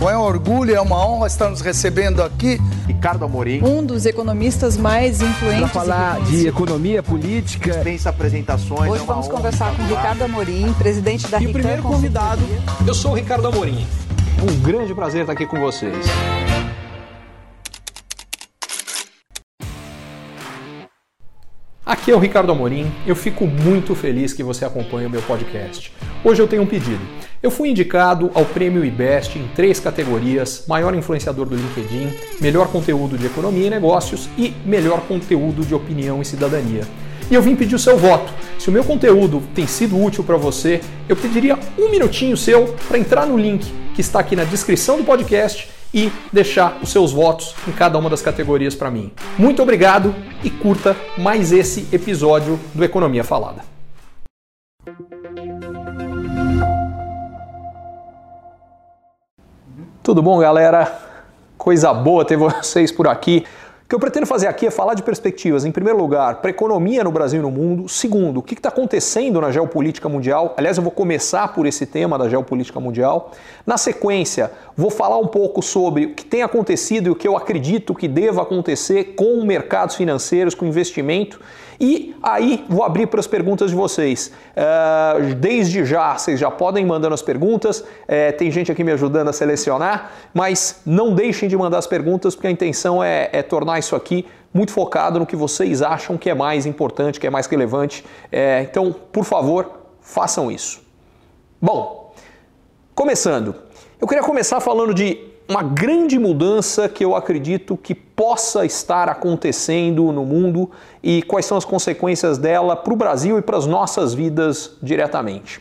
Bom, é um orgulho, é uma honra estar nos recebendo aqui. Ricardo Amorim. Um dos economistas mais influentes. Para falar de economia política. Dispensa apresentações. Hoje é vamos conversar com Ricardo Amorim, presidente da E o primeiro convidado, eu sou o Ricardo Amorim. Um grande prazer estar aqui com vocês. Aqui é o Ricardo Amorim. Eu fico muito feliz que você acompanhe o meu podcast. Hoje eu tenho um pedido. Eu fui indicado ao Prêmio IBEST em três categorias: maior influenciador do LinkedIn, melhor conteúdo de economia e negócios e melhor conteúdo de opinião e cidadania. E eu vim pedir o seu voto. Se o meu conteúdo tem sido útil para você, eu pediria um minutinho seu para entrar no link que está aqui na descrição do podcast e deixar os seus votos em cada uma das categorias para mim. Muito obrigado e curta mais esse episódio do Economia Falada. Tudo bom, galera? Coisa boa ter vocês por aqui. O que eu pretendo fazer aqui é falar de perspectivas, em primeiro lugar, para a economia no Brasil e no mundo. Segundo, o que está acontecendo na geopolítica mundial. Aliás, eu vou começar por esse tema da geopolítica mundial. Na sequência, vou falar um pouco sobre o que tem acontecido e o que eu acredito que deva acontecer com mercados financeiros, com investimento. E aí vou abrir para as perguntas de vocês. Uh, desde já, vocês já podem mandando as perguntas. É, tem gente aqui me ajudando a selecionar, mas não deixem de mandar as perguntas, porque a intenção é, é tornar isso aqui muito focado no que vocês acham que é mais importante, que é mais relevante. É, então, por favor, façam isso. Bom, começando. Eu queria começar falando de uma grande mudança que eu acredito que possa estar acontecendo no mundo e quais são as consequências dela para o Brasil e para as nossas vidas diretamente.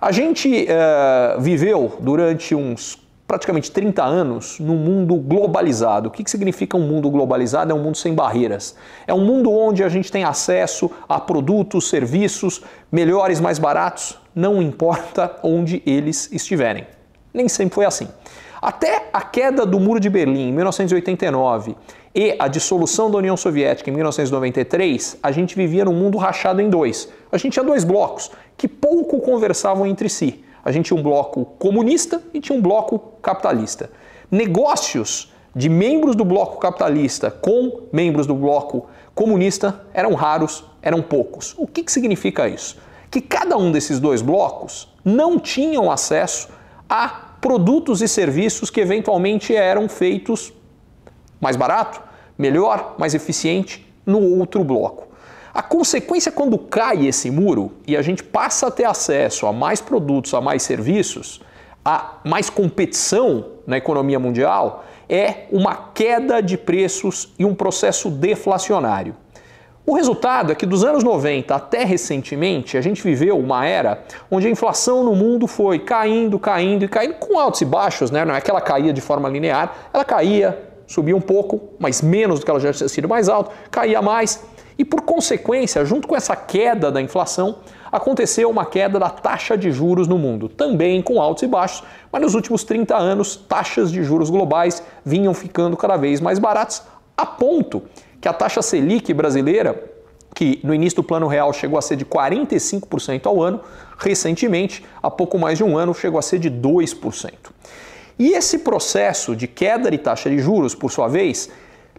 A gente uh, viveu durante uns praticamente 30 anos num mundo globalizado. O que, que significa um mundo globalizado? É um mundo sem barreiras. É um mundo onde a gente tem acesso a produtos, serviços melhores, mais baratos, não importa onde eles estiverem. Nem sempre foi assim. Até a queda do Muro de Berlim em 1989 e a dissolução da União Soviética em 1993, a gente vivia num mundo rachado em dois. A gente tinha dois blocos que pouco conversavam entre si. A gente tinha um bloco comunista e tinha um bloco capitalista. Negócios de membros do bloco capitalista com membros do bloco comunista eram raros, eram poucos. O que, que significa isso? Que cada um desses dois blocos não tinham acesso a produtos e serviços que eventualmente eram feitos mais barato, melhor, mais eficiente no outro bloco. A consequência quando cai esse muro e a gente passa a ter acesso a mais produtos, a mais serviços, a mais competição na economia mundial, é uma queda de preços e um processo deflacionário. O resultado é que dos anos 90 até recentemente, a gente viveu uma era onde a inflação no mundo foi caindo, caindo e caindo com altos e baixos, né? Não é que ela caía de forma linear, ela caía, subia um pouco, mas menos do que ela já tinha sido mais alta, caía mais. E por consequência, junto com essa queda da inflação, aconteceu uma queda da taxa de juros no mundo, também com altos e baixos, mas nos últimos 30 anos, taxas de juros globais vinham ficando cada vez mais baratas, a ponto que a taxa Selic brasileira, que no início do plano real chegou a ser de 45% ao ano, recentemente, há pouco mais de um ano, chegou a ser de 2%. E esse processo de queda de taxa de juros, por sua vez,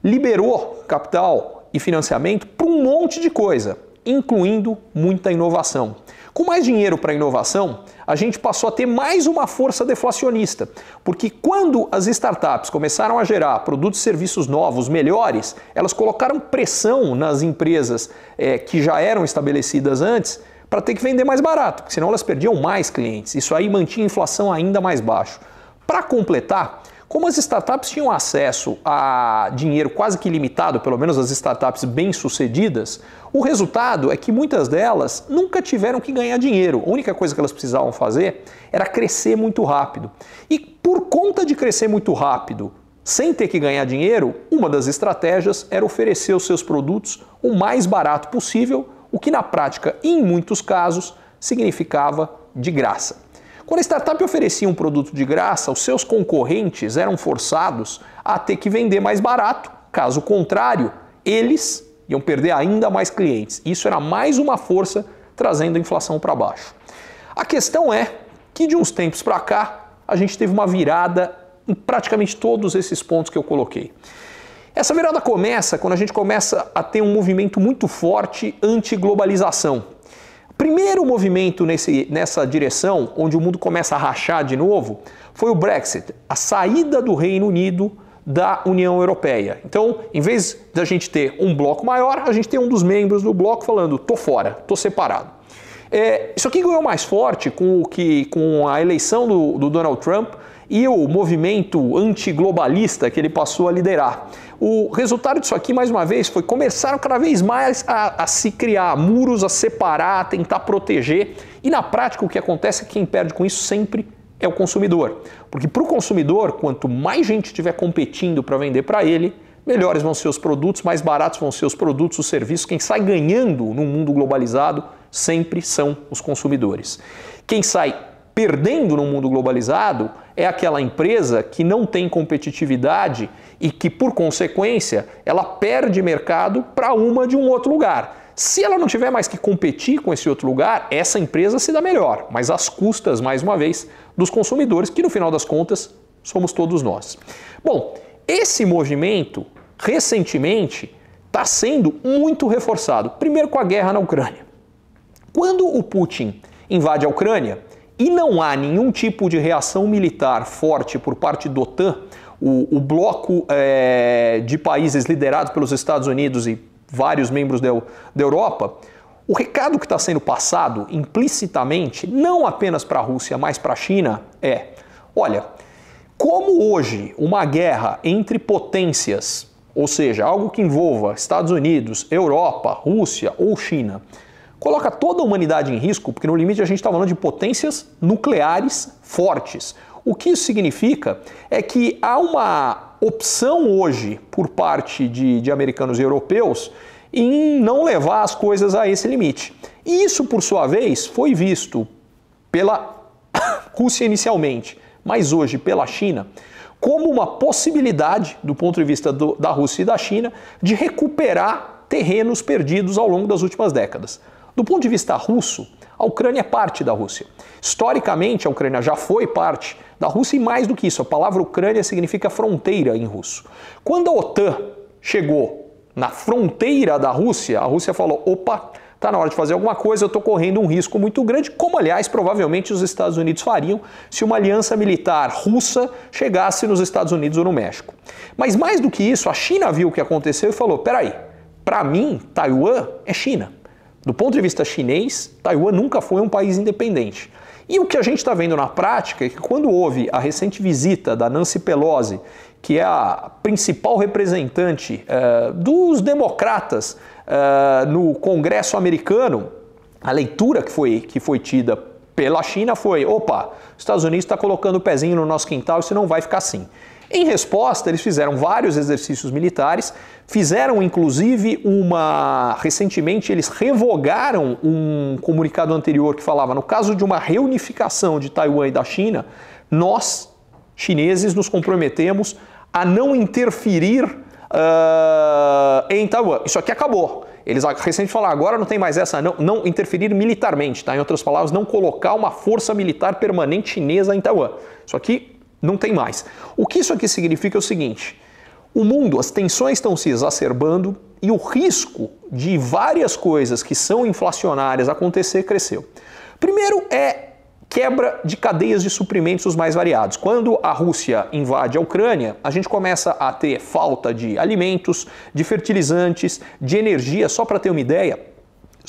liberou capital e financiamento para um monte de coisa, incluindo muita inovação. Com mais dinheiro para inovação, a gente passou a ter mais uma força deflacionista, porque quando as startups começaram a gerar produtos e serviços novos, melhores, elas colocaram pressão nas empresas é, que já eram estabelecidas antes para ter que vender mais barato, porque senão elas perdiam mais clientes. Isso aí mantinha a inflação ainda mais baixo. Para completar, como as startups tinham acesso a dinheiro quase que limitado, pelo menos as startups bem-sucedidas, o resultado é que muitas delas nunca tiveram que ganhar dinheiro. A única coisa que elas precisavam fazer era crescer muito rápido. E por conta de crescer muito rápido, sem ter que ganhar dinheiro, uma das estratégias era oferecer os seus produtos o mais barato possível, o que na prática, em muitos casos, significava de graça. Quando a startup oferecia um produto de graça, os seus concorrentes eram forçados a ter que vender mais barato. Caso contrário, eles iam perder ainda mais clientes. Isso era mais uma força trazendo a inflação para baixo. A questão é que de uns tempos para cá a gente teve uma virada em praticamente todos esses pontos que eu coloquei. Essa virada começa quando a gente começa a ter um movimento muito forte anti-globalização. Primeiro movimento nesse, nessa direção, onde o mundo começa a rachar de novo, foi o Brexit, a saída do Reino Unido da União Europeia. Então, em vez da gente ter um bloco maior, a gente tem um dos membros do bloco falando: tô fora, tô separado. É, isso aqui ganhou mais forte com, o que, com a eleição do, do Donald Trump e o movimento antiglobalista que ele passou a liderar. O resultado disso aqui, mais uma vez, foi começaram cada vez mais a, a, se criar muros, a separar, a tentar proteger. E na prática, o que acontece é que quem perde com isso sempre é o consumidor. Porque para o consumidor, quanto mais gente estiver competindo para vender para ele, melhores vão ser os produtos, mais baratos vão ser os produtos, os serviços. Quem sai ganhando num mundo globalizado sempre são os consumidores. Quem sai perdendo no mundo globalizado é aquela empresa que não tem competitividade e que, por consequência, ela perde mercado para uma de um outro lugar. Se ela não tiver mais que competir com esse outro lugar, essa empresa se dá melhor, mas às custas, mais uma vez, dos consumidores, que no final das contas somos todos nós. Bom, esse movimento, recentemente, está sendo muito reforçado. Primeiro com a guerra na Ucrânia. Quando o Putin invade a Ucrânia e não há nenhum tipo de reação militar forte por parte da OTAN, o, o bloco é, de países liderados pelos Estados Unidos e vários membros da, da Europa, o recado que está sendo passado implicitamente, não apenas para a Rússia, mas para a China, é: olha, como hoje uma guerra entre potências, ou seja, algo que envolva Estados Unidos, Europa, Rússia ou China, coloca toda a humanidade em risco, porque no limite a gente está falando de potências nucleares fortes. O que isso significa é que há uma opção hoje por parte de, de americanos e europeus em não levar as coisas a esse limite. E isso, por sua vez, foi visto pela Rússia inicialmente, mas hoje pela China, como uma possibilidade, do ponto de vista do, da Rússia e da China, de recuperar terrenos perdidos ao longo das últimas décadas. Do ponto de vista russo, a Ucrânia é parte da Rússia. Historicamente, a Ucrânia já foi parte da Rússia e mais do que isso, a palavra Ucrânia significa fronteira em russo. Quando a OTAN chegou na fronteira da Rússia, a Rússia falou: opa, está na hora de fazer alguma coisa, eu estou correndo um risco muito grande, como aliás provavelmente os Estados Unidos fariam se uma aliança militar russa chegasse nos Estados Unidos ou no México. Mas mais do que isso, a China viu o que aconteceu e falou: peraí, para mim, Taiwan é China. Do ponto de vista chinês, Taiwan nunca foi um país independente. E o que a gente está vendo na prática é que quando houve a recente visita da Nancy Pelosi, que é a principal representante uh, dos democratas uh, no Congresso americano, a leitura que foi, que foi tida pela China foi: opa, os Estados Unidos está colocando o pezinho no nosso quintal, isso não vai ficar assim. Em resposta, eles fizeram vários exercícios militares, fizeram inclusive uma. Recentemente, eles revogaram um comunicado anterior que falava: no caso de uma reunificação de Taiwan e da China, nós, chineses, nos comprometemos a não interferir uh, em Taiwan. Isso aqui acabou. Eles recentemente falaram, agora não tem mais essa, não, não interferir militarmente, tá? Em outras palavras, não colocar uma força militar permanente chinesa em Taiwan. Isso aqui não tem mais. O que isso aqui significa é o seguinte: o mundo, as tensões estão se exacerbando e o risco de várias coisas que são inflacionárias acontecer cresceu. Primeiro é quebra de cadeias de suprimentos os mais variados. Quando a Rússia invade a Ucrânia, a gente começa a ter falta de alimentos, de fertilizantes, de energia. Só para ter uma ideia,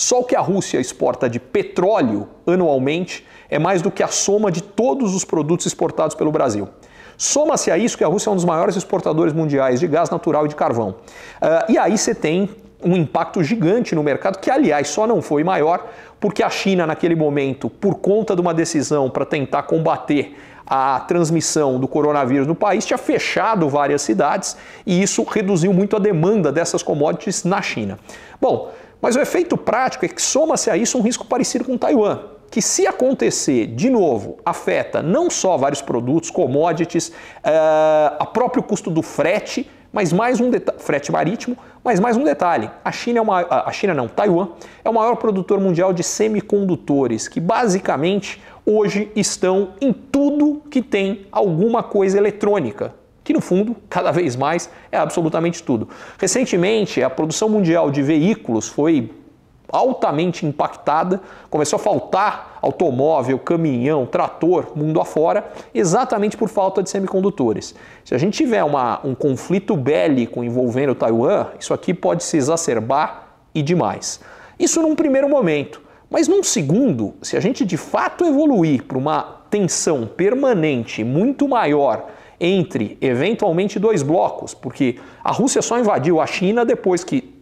só o que a Rússia exporta de petróleo anualmente é mais do que a soma de todos os produtos exportados pelo Brasil. Soma-se a isso que a Rússia é um dos maiores exportadores mundiais de gás natural e de carvão. Uh, e aí você tem um impacto gigante no mercado, que aliás só não foi maior porque a China, naquele momento, por conta de uma decisão para tentar combater a transmissão do coronavírus no país, tinha fechado várias cidades e isso reduziu muito a demanda dessas commodities na China. Bom, mas o efeito prático é que soma-se a isso um risco parecido com Taiwan, que se acontecer de novo, afeta não só vários produtos, commodities, uh, a próprio custo do frete, Mas mais um frete marítimo, mas mais um detalhe: a China é uma, a China não, Taiwan é o maior produtor mundial de semicondutores, que basicamente hoje estão em tudo que tem alguma coisa eletrônica, que no fundo, cada vez mais, é absolutamente tudo. Recentemente, a produção mundial de veículos foi altamente impactada, começou a faltar automóvel, caminhão, trator, mundo afora, exatamente por falta de semicondutores. Se a gente tiver uma, um conflito bélico envolvendo Taiwan, isso aqui pode se exacerbar e demais. Isso num primeiro momento. Mas num segundo, se a gente de fato evoluir para uma tensão permanente muito maior entre eventualmente dois blocos, porque a Rússia só invadiu a China depois que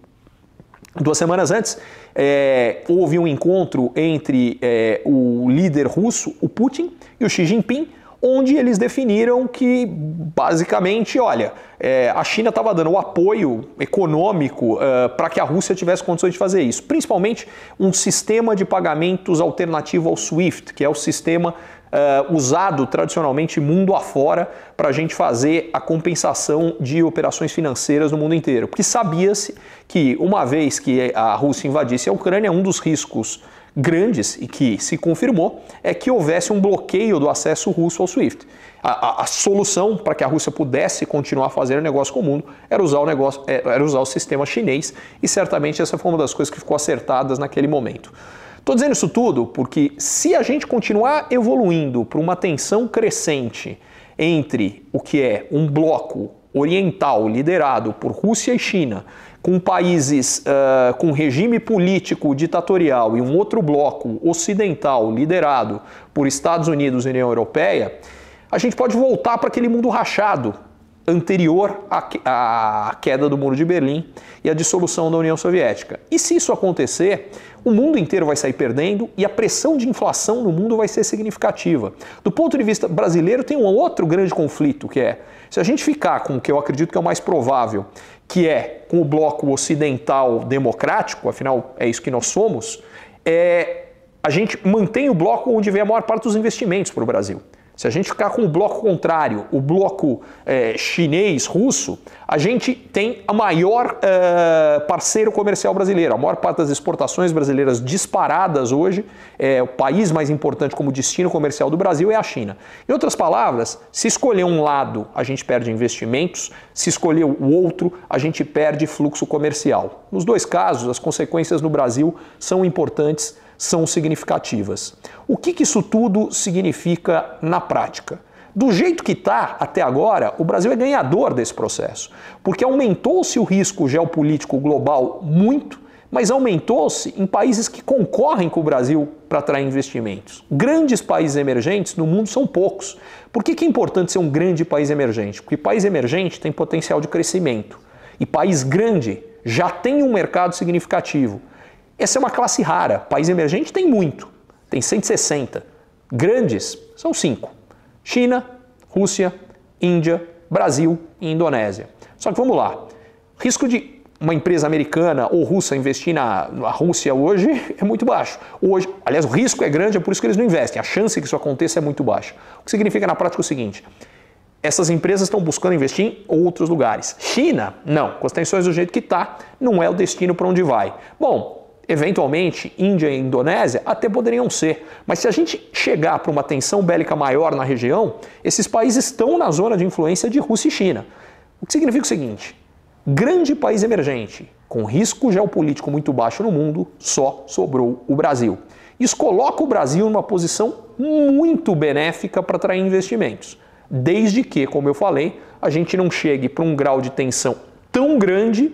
duas semanas antes é, houve um encontro entre é, o líder russo, o Putin, e o Xi Jinping, onde eles definiram que, basicamente, olha, é, a China estava dando o apoio econômico uh, para que a Rússia tivesse condições de fazer isso, principalmente um sistema de pagamentos alternativo ao SWIFT, que é o sistema uh, usado tradicionalmente mundo afora para a gente fazer a compensação de operações financeiras no mundo inteiro. Porque sabia-se que, uma vez que a Rússia invadisse a Ucrânia, um dos riscos grandes e que se confirmou é que houvesse um bloqueio do acesso russo ao SWIFT. A, a, a solução para que a Rússia pudesse continuar fazendo negócio com o mundo era usar o negócio, é, era usar o sistema chinês e certamente essa foi uma das coisas que ficou acertadas naquele momento. Estou dizendo isso tudo porque se a gente continuar evoluindo para uma tensão crescente entre o que é um bloco oriental liderado por Rússia e China, com países uh, com regime político ditatorial e um outro bloco ocidental liderado por Estados Unidos e União Europeia, a gente pode voltar para aquele mundo rachado anterior à, queda do Muro de Berlim e à dissolução da União Soviética. E se isso acontecer, o mundo inteiro vai sair perdendo e a pressão de inflação no mundo vai ser significativa. Do ponto de vista brasileiro, tem um outro grande conflito que é se a gente ficar com o que eu acredito que é o mais provável, que é com o bloco ocidental democrático, afinal é isso que nós somos, é, a gente mantém o bloco onde vem a maior parte dos investimentos para o Brasil. Se a gente ficar com o bloco contrário, o bloco é, chinês-russo, a gente tem a maior é, parceiro comercial brasileiro. A maior parte das exportações brasileiras disparadas hoje, é, o país mais importante como destino comercial do Brasil é a China. Em outras palavras, se escolher um lado, a gente perde investimentos, se escolher o outro, a gente perde fluxo comercial. Nos dois casos, as consequências no Brasil são importantes são significativas. O que, que isso tudo significa na prática? Do jeito que está até agora, o Brasil é ganhador desse processo, porque aumentou-se o risco geopolítico global muito, mas aumentou-se em países que concorrem com o Brasil para atrair investimentos. Grandes países emergentes no mundo são poucos. Por que, que é importante ser um grande país emergente? Porque país emergente tem potencial de crescimento e país grande já tem um mercado significativo. Essa é uma classe rara. País emergente tem muito, tem 160. Grandes são cinco: China, Rússia, Índia, Brasil e Indonésia. Só que vamos lá. Risco de uma empresa americana ou russa investir na, na, Rússia hoje é muito baixo. Hoje, aliás, o risco é grande, é por isso que eles não investem. A chance que isso aconteça é muito baixa. O que significa na prática o seguinte: essas empresas estão buscando investir em outros lugares. China, não. Com as tensões do jeito que está, não é o destino para onde vai. Bom, Eventualmente, Índia e Indonésia até poderiam ser, mas se a gente chegar para uma tensão bélica maior na região, esses países estão na zona de influência de Rússia e China. O que significa o seguinte: grande país emergente, com risco geopolítico muito baixo no mundo, só sobrou o Brasil. Isso coloca o Brasil numa posição muito benéfica para atrair investimentos, desde que, como eu falei, a gente não chegue para um grau de tensão tão grande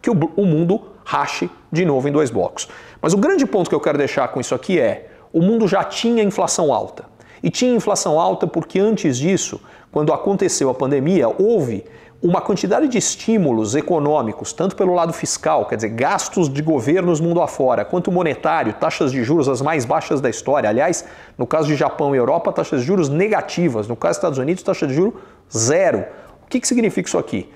que o, mundo rache de novo em dois blocos. Mas o grande ponto que eu quero deixar com isso aqui é: o mundo já tinha inflação alta. E tinha inflação alta porque antes disso, quando aconteceu a pandemia, houve uma quantidade de estímulos econômicos, tanto pelo lado fiscal, quer dizer, gastos de governos mundo afora, quanto monetário, taxas de juros as mais baixas da história. Aliás, no caso de Japão e Europa, taxas de juros negativas. No caso dos Estados Unidos, taxa de juros zero. O que, que significa isso aqui?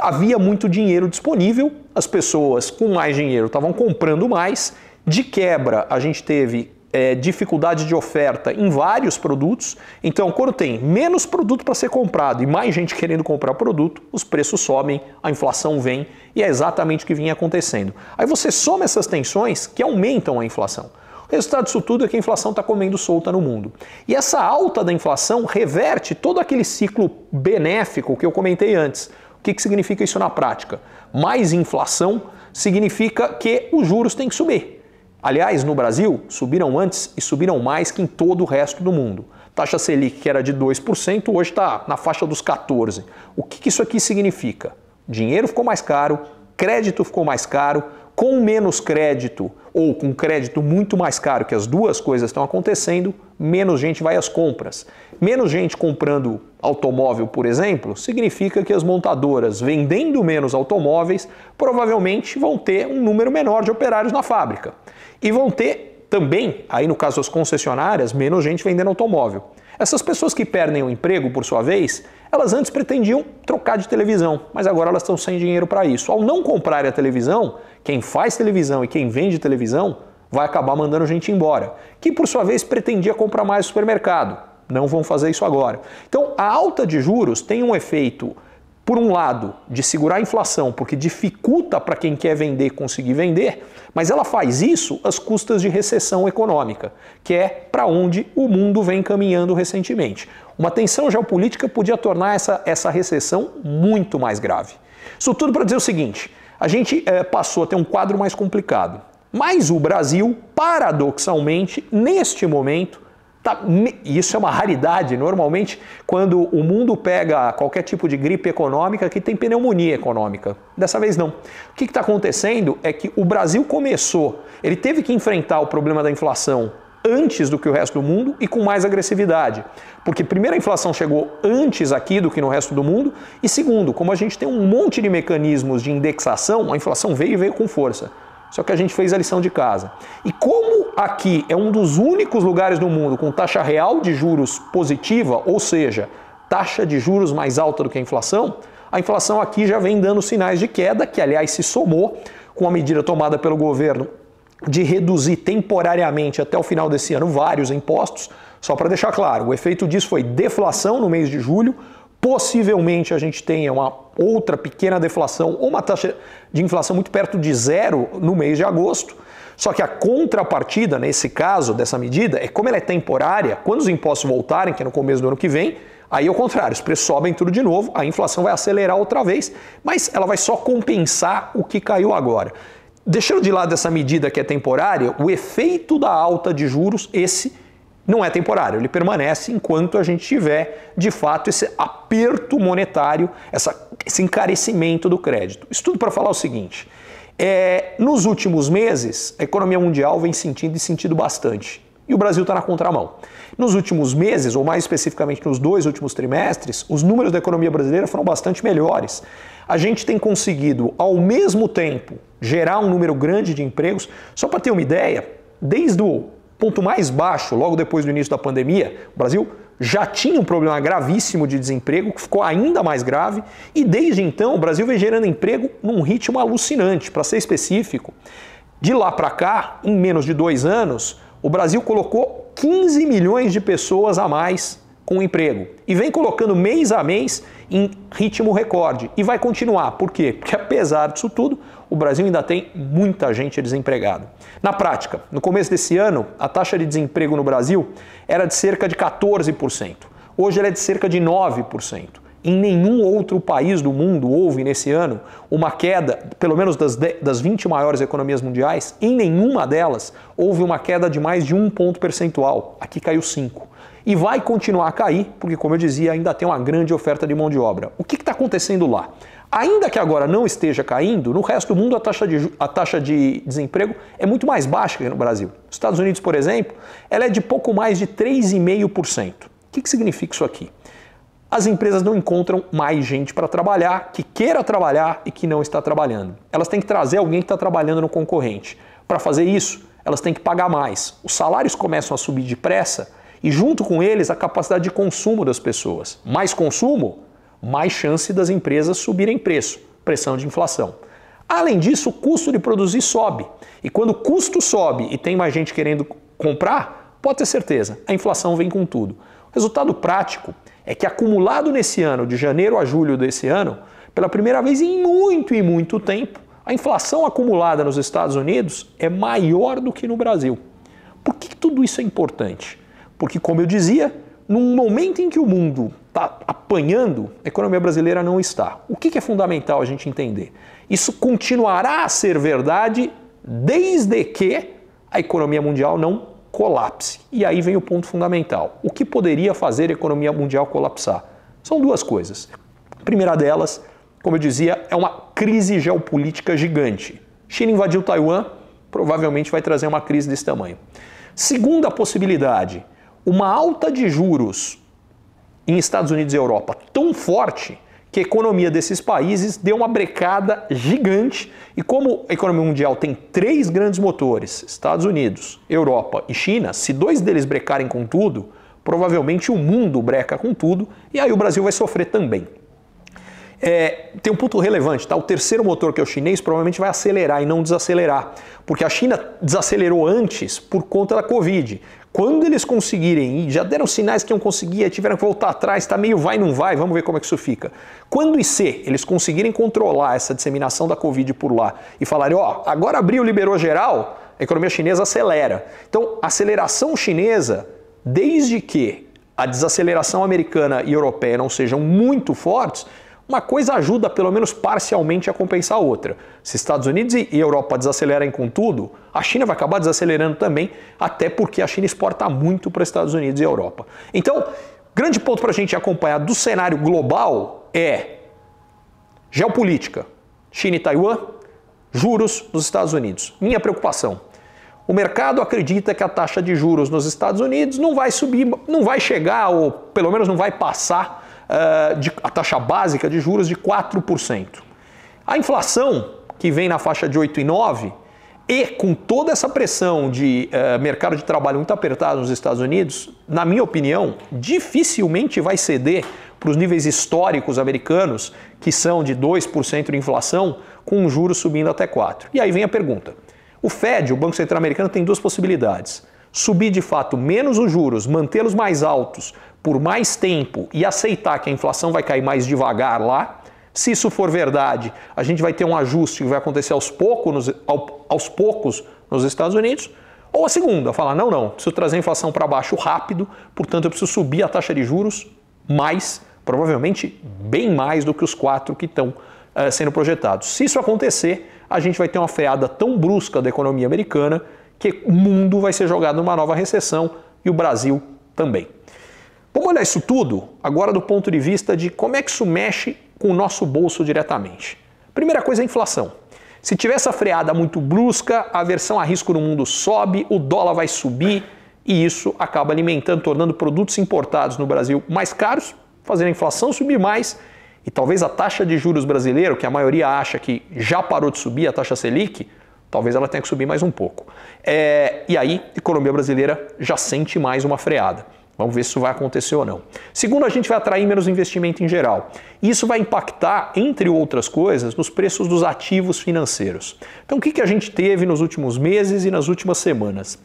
Havia muito dinheiro disponível, as pessoas com mais dinheiro estavam comprando mais, de quebra a gente teve é, dificuldade de oferta em vários produtos. Então, quando tem menos produto para ser comprado e mais gente querendo comprar produto, os preços sobem, a inflação vem e é exatamente o que vinha acontecendo. Aí você soma essas tensões que aumentam a inflação. O resultado disso tudo é que a inflação está comendo solta no mundo. E essa alta da inflação reverte todo aquele ciclo benéfico que eu comentei antes. Que, que significa isso na prática? Mais inflação significa que os juros têm que subir. Aliás, no Brasil, subiram antes e subiram mais que em todo o resto do mundo. Taxa Selic, que era de 2%, hoje está na faixa dos 14%. O que, que isso aqui significa? Dinheiro ficou mais caro, crédito ficou mais caro, com menos crédito ou com crédito muito mais caro, que as duas coisas estão acontecendo, menos gente vai às compras. Menos gente comprando automóvel, por exemplo, significa que as montadoras vendendo menos automóveis provavelmente vão ter um número menor de operários na fábrica. E vão ter também, aí no caso das concessionárias, menos gente vendendo automóvel. Essas pessoas que perdem o emprego, por sua vez, elas antes pretendiam trocar de televisão, mas agora elas estão sem dinheiro para isso. Ao não comprarem a televisão, quem faz televisão e quem vende televisão vai acabar mandando gente embora, que por sua vez pretendia comprar mais supermercado. Não vão fazer isso agora. Então, a alta de juros tem um efeito, por um lado, de segurar a inflação, porque dificulta para quem quer vender conseguir vender, mas ela faz isso às custas de recessão econômica, que é para onde o mundo vem caminhando recentemente. Uma tensão geopolítica podia tornar essa, essa recessão muito mais grave. Isso tudo para dizer o seguinte: a gente é, passou a ter um quadro mais complicado. Mas o Brasil, paradoxalmente, neste momento, tá, isso é uma raridade. Normalmente, quando o mundo pega qualquer tipo de gripe econômica, que tem pneumonia econômica. Dessa vez não. O que está acontecendo é que o Brasil começou, ele teve que enfrentar o problema da inflação antes do que o resto do mundo e com mais agressividade. Porque, primeiro, a inflação chegou antes aqui do que no resto do mundo, e segundo, como a gente tem um monte de mecanismos de indexação, a inflação veio e veio com força. Só que a gente fez a lição de casa. E como aqui é um dos únicos lugares no mundo com taxa real de juros positiva, ou seja, taxa de juros mais alta do que a inflação, a inflação aqui já vem dando sinais de queda, que aliás se somou com a medida tomada pelo governo de reduzir temporariamente até o final desse ano vários impostos. Só para deixar claro, o efeito disso foi deflação no mês de julho. Possivelmente a gente tenha uma outra pequena deflação ou uma taxa de inflação muito perto de zero no mês de agosto. Só que a contrapartida, nesse caso dessa medida, é como ela é temporária, quando os impostos voltarem, que é no começo do ano que vem, aí é o contrário, os preços sobem tudo de novo, a inflação vai acelerar outra vez, mas ela vai só compensar o que caiu agora. Deixando de lado essa medida que é temporária, o efeito da alta de juros, esse não é temporário, ele permanece enquanto a gente tiver, de fato, esse aperto monetário, essa, esse encarecimento do crédito. Isso tudo para falar o seguinte: é, nos últimos meses, a economia mundial vem sentindo e sentindo bastante. E o Brasil está na contramão. Nos últimos meses, ou mais especificamente nos dois últimos trimestres, os números da economia brasileira foram bastante melhores. A gente tem conseguido, ao mesmo tempo, gerar um número grande de empregos. Só para ter uma ideia, desde o ponto mais baixo, logo depois do início da pandemia, o Brasil já tinha um problema gravíssimo de desemprego, que ficou ainda mais grave, e desde então o Brasil vem gerando emprego num ritmo alucinante. Para ser específico, de lá para cá, em menos de dois anos, o Brasil colocou 15 milhões de pessoas a mais com emprego e vem colocando mês a mês em ritmo recorde e vai continuar. Por quê? Porque apesar disso tudo, o Brasil ainda tem muita gente desempregada. Na prática, no começo desse ano, a taxa de desemprego no Brasil era de cerca de 14%. Hoje ela é de cerca de 9%. Em nenhum outro país do mundo houve nesse ano uma queda, pelo menos das, das 20 maiores economias mundiais, em nenhuma delas houve uma queda de mais de um ponto percentual. Aqui caiu 5. E vai continuar a cair, porque, como eu dizia, ainda tem uma grande oferta de mão de obra. O que está acontecendo lá? Ainda que agora não esteja caindo, no resto do mundo a taxa de, a taxa de desemprego é muito mais baixa que no Brasil. Nos Estados Unidos, por exemplo, ela é de pouco mais de 3,5%. O que, que significa isso aqui? As empresas não encontram mais gente para trabalhar, que queira trabalhar e que não está trabalhando. Elas têm que trazer alguém que está trabalhando no concorrente. Para fazer isso, elas têm que pagar mais. Os salários começam a subir depressa e, junto com eles, a capacidade de consumo das pessoas. Mais consumo, mais chance das empresas subirem preço, pressão de inflação. Além disso, o custo de produzir sobe. E quando o custo sobe e tem mais gente querendo comprar, pode ter certeza, a inflação vem com tudo. O resultado prático é que acumulado nesse ano, de janeiro a julho desse ano, pela primeira vez em muito e muito tempo, a inflação acumulada nos Estados Unidos é maior do que no Brasil. Por que tudo isso é importante? Porque, como eu dizia, num momento em que o mundo está apanhando, a economia brasileira não está. O que é fundamental a gente entender? Isso continuará a ser verdade desde que a economia mundial não colapse. E aí vem o ponto fundamental. O que poderia fazer a economia mundial colapsar? São duas coisas. A primeira delas, como eu dizia, é uma crise geopolítica gigante. China invadiu Taiwan, provavelmente vai trazer uma crise desse tamanho. Segunda possibilidade, uma alta de juros em Estados Unidos e Europa tão forte que a economia desses países deu uma brecada gigante e como a economia mundial tem três grandes motores, Estados Unidos, Europa e China, se dois deles brecarem com tudo, provavelmente o mundo breca com tudo e aí o Brasil vai sofrer também. É, tem um ponto relevante, tá? O terceiro motor, que é o chinês, provavelmente vai acelerar e não desacelerar, porque a China desacelerou antes por conta da Covid. Quando eles conseguirem, e já deram sinais que iam conseguir, tiveram que voltar atrás, está meio vai, não vai, vamos ver como é que isso fica. Quando e se eles conseguirem controlar essa disseminação da Covid por lá e falarem, ó, oh, agora abriu, liberou geral, a economia chinesa acelera. Então, aceleração chinesa, desde que a desaceleração americana e europeia não sejam muito fortes, uma coisa ajuda pelo menos parcialmente a compensar a outra. Se Estados Unidos e Europa desacelerarem com tudo, a China vai acabar desacelerando também, até porque a China exporta muito para Estados Unidos e Europa. Então, grande ponto para a gente acompanhar do cenário global é geopolítica, China e Taiwan, juros nos Estados Unidos. Minha preocupação. O mercado acredita que a taxa de juros nos Estados Unidos não vai subir, não vai chegar, ou pelo menos não vai passar uh, de, a taxa básica de juros de 4%. A inflação, que vem na faixa de 8,9%, e com toda essa pressão de uh, mercado de trabalho muito apertado nos Estados Unidos, na minha opinião, dificilmente vai ceder para os níveis históricos americanos, que são de 2% de inflação, com juros subindo até 4%. E aí vem a pergunta. O Fed, o Banco Central Americano, tem duas possibilidades. Subir de fato menos os juros, mantê-los mais altos por mais tempo e aceitar que a inflação vai cair mais devagar lá, se isso for verdade, a gente vai ter um ajuste que vai acontecer aos poucos nos, aos poucos nos Estados Unidos. Ou a segunda, falar: não, não, preciso trazer a inflação para baixo rápido, portanto eu preciso subir a taxa de juros mais, provavelmente bem mais do que os quatro que estão uh, sendo projetados. Se isso acontecer, a gente vai ter uma freada tão brusca da economia americana que o mundo vai ser jogado numa nova recessão e o Brasil também. Vamos olhar isso tudo agora do ponto de vista de como é que isso mexe com o nosso bolso diretamente. Primeira coisa é a inflação. Se tiver essa freada muito brusca, a aversão a risco no mundo sobe, o dólar vai subir e isso acaba alimentando, tornando produtos importados no Brasil mais caros, fazendo a inflação subir mais e talvez a taxa de juros brasileiro, que a maioria acha que já parou de subir, a taxa Selic, talvez ela tenha que subir mais um pouco. É, e aí, a economia brasileira já sente mais uma freada. Vamos ver se isso vai acontecer ou não. Segundo, a gente vai atrair menos investimento em geral. Isso vai impactar, entre outras coisas, nos preços dos ativos financeiros. Então, o que, que a gente teve nos últimos meses e nas últimas semanas?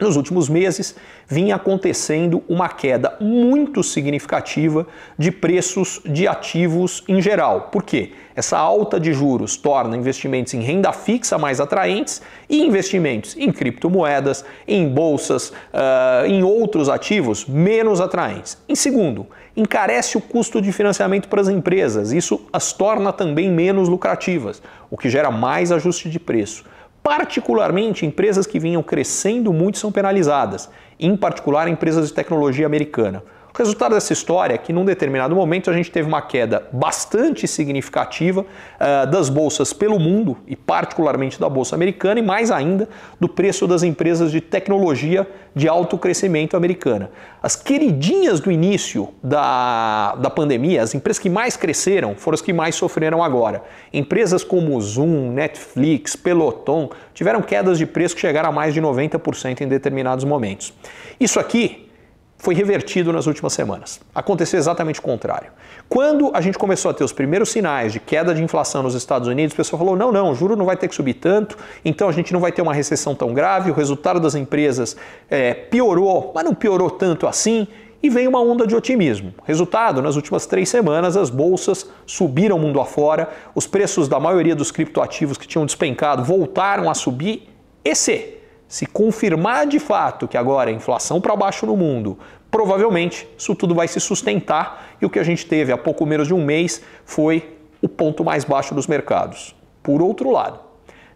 Nos últimos meses, vinha acontecendo uma queda muito significativa de preços de ativos em geral. Por quê? Essa alta de juros torna investimentos em renda fixa mais atraentes e investimentos em criptomoedas, em bolsas, uh, em outros ativos menos atraentes. Em segundo, encarece o custo de financiamento para as empresas. Isso as torna também menos lucrativas, o que gera mais ajuste de preço. Particularmente, empresas que vinham crescendo muito são penalizadas, em particular empresas de tecnologia americana. O resultado dessa história é que, num determinado momento, a gente teve uma queda bastante significativa uh, das bolsas pelo mundo, e particularmente da bolsa americana, e mais ainda do preço das empresas de tecnologia de alto crescimento americana. As queridinhas do início da, da pandemia, as empresas que mais cresceram, foram as que mais sofreram agora. Empresas como Zoom, Netflix, Peloton tiveram quedas de preço que chegaram a mais de 90% em determinados momentos. Isso aqui foi revertido nas últimas semanas. Aconteceu exatamente o contrário. Quando a gente começou a ter os primeiros sinais de queda de inflação nos Estados Unidos, o pessoal falou: não, não, o juro não vai ter que subir tanto, então a gente não vai ter uma recessão tão grave, o resultado das empresas é, piorou, mas não piorou tanto assim. E veio uma onda de otimismo. Resultado: nas últimas três semanas, as bolsas subiram mundo afora, os preços da maioria dos criptoativos que tinham despencado voltaram a subir. Esse se confirmar de fato que agora a inflação para baixo no mundo, provavelmente isso tudo vai se sustentar e o que a gente teve há pouco menos de um mês foi o ponto mais baixo dos mercados. Por outro lado,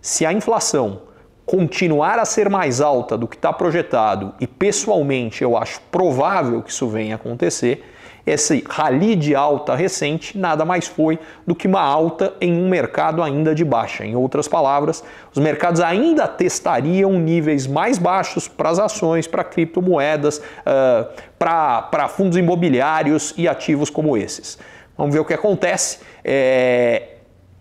se a inflação continuar a ser mais alta do que está projetado, e pessoalmente eu acho provável que isso venha a acontecer, esse rally de alta recente nada mais foi do que uma alta em um mercado ainda de baixa. Em outras palavras, os mercados ainda testariam níveis mais baixos para as ações, para criptomoedas, uh, para fundos imobiliários e ativos como esses. Vamos ver o que acontece. É,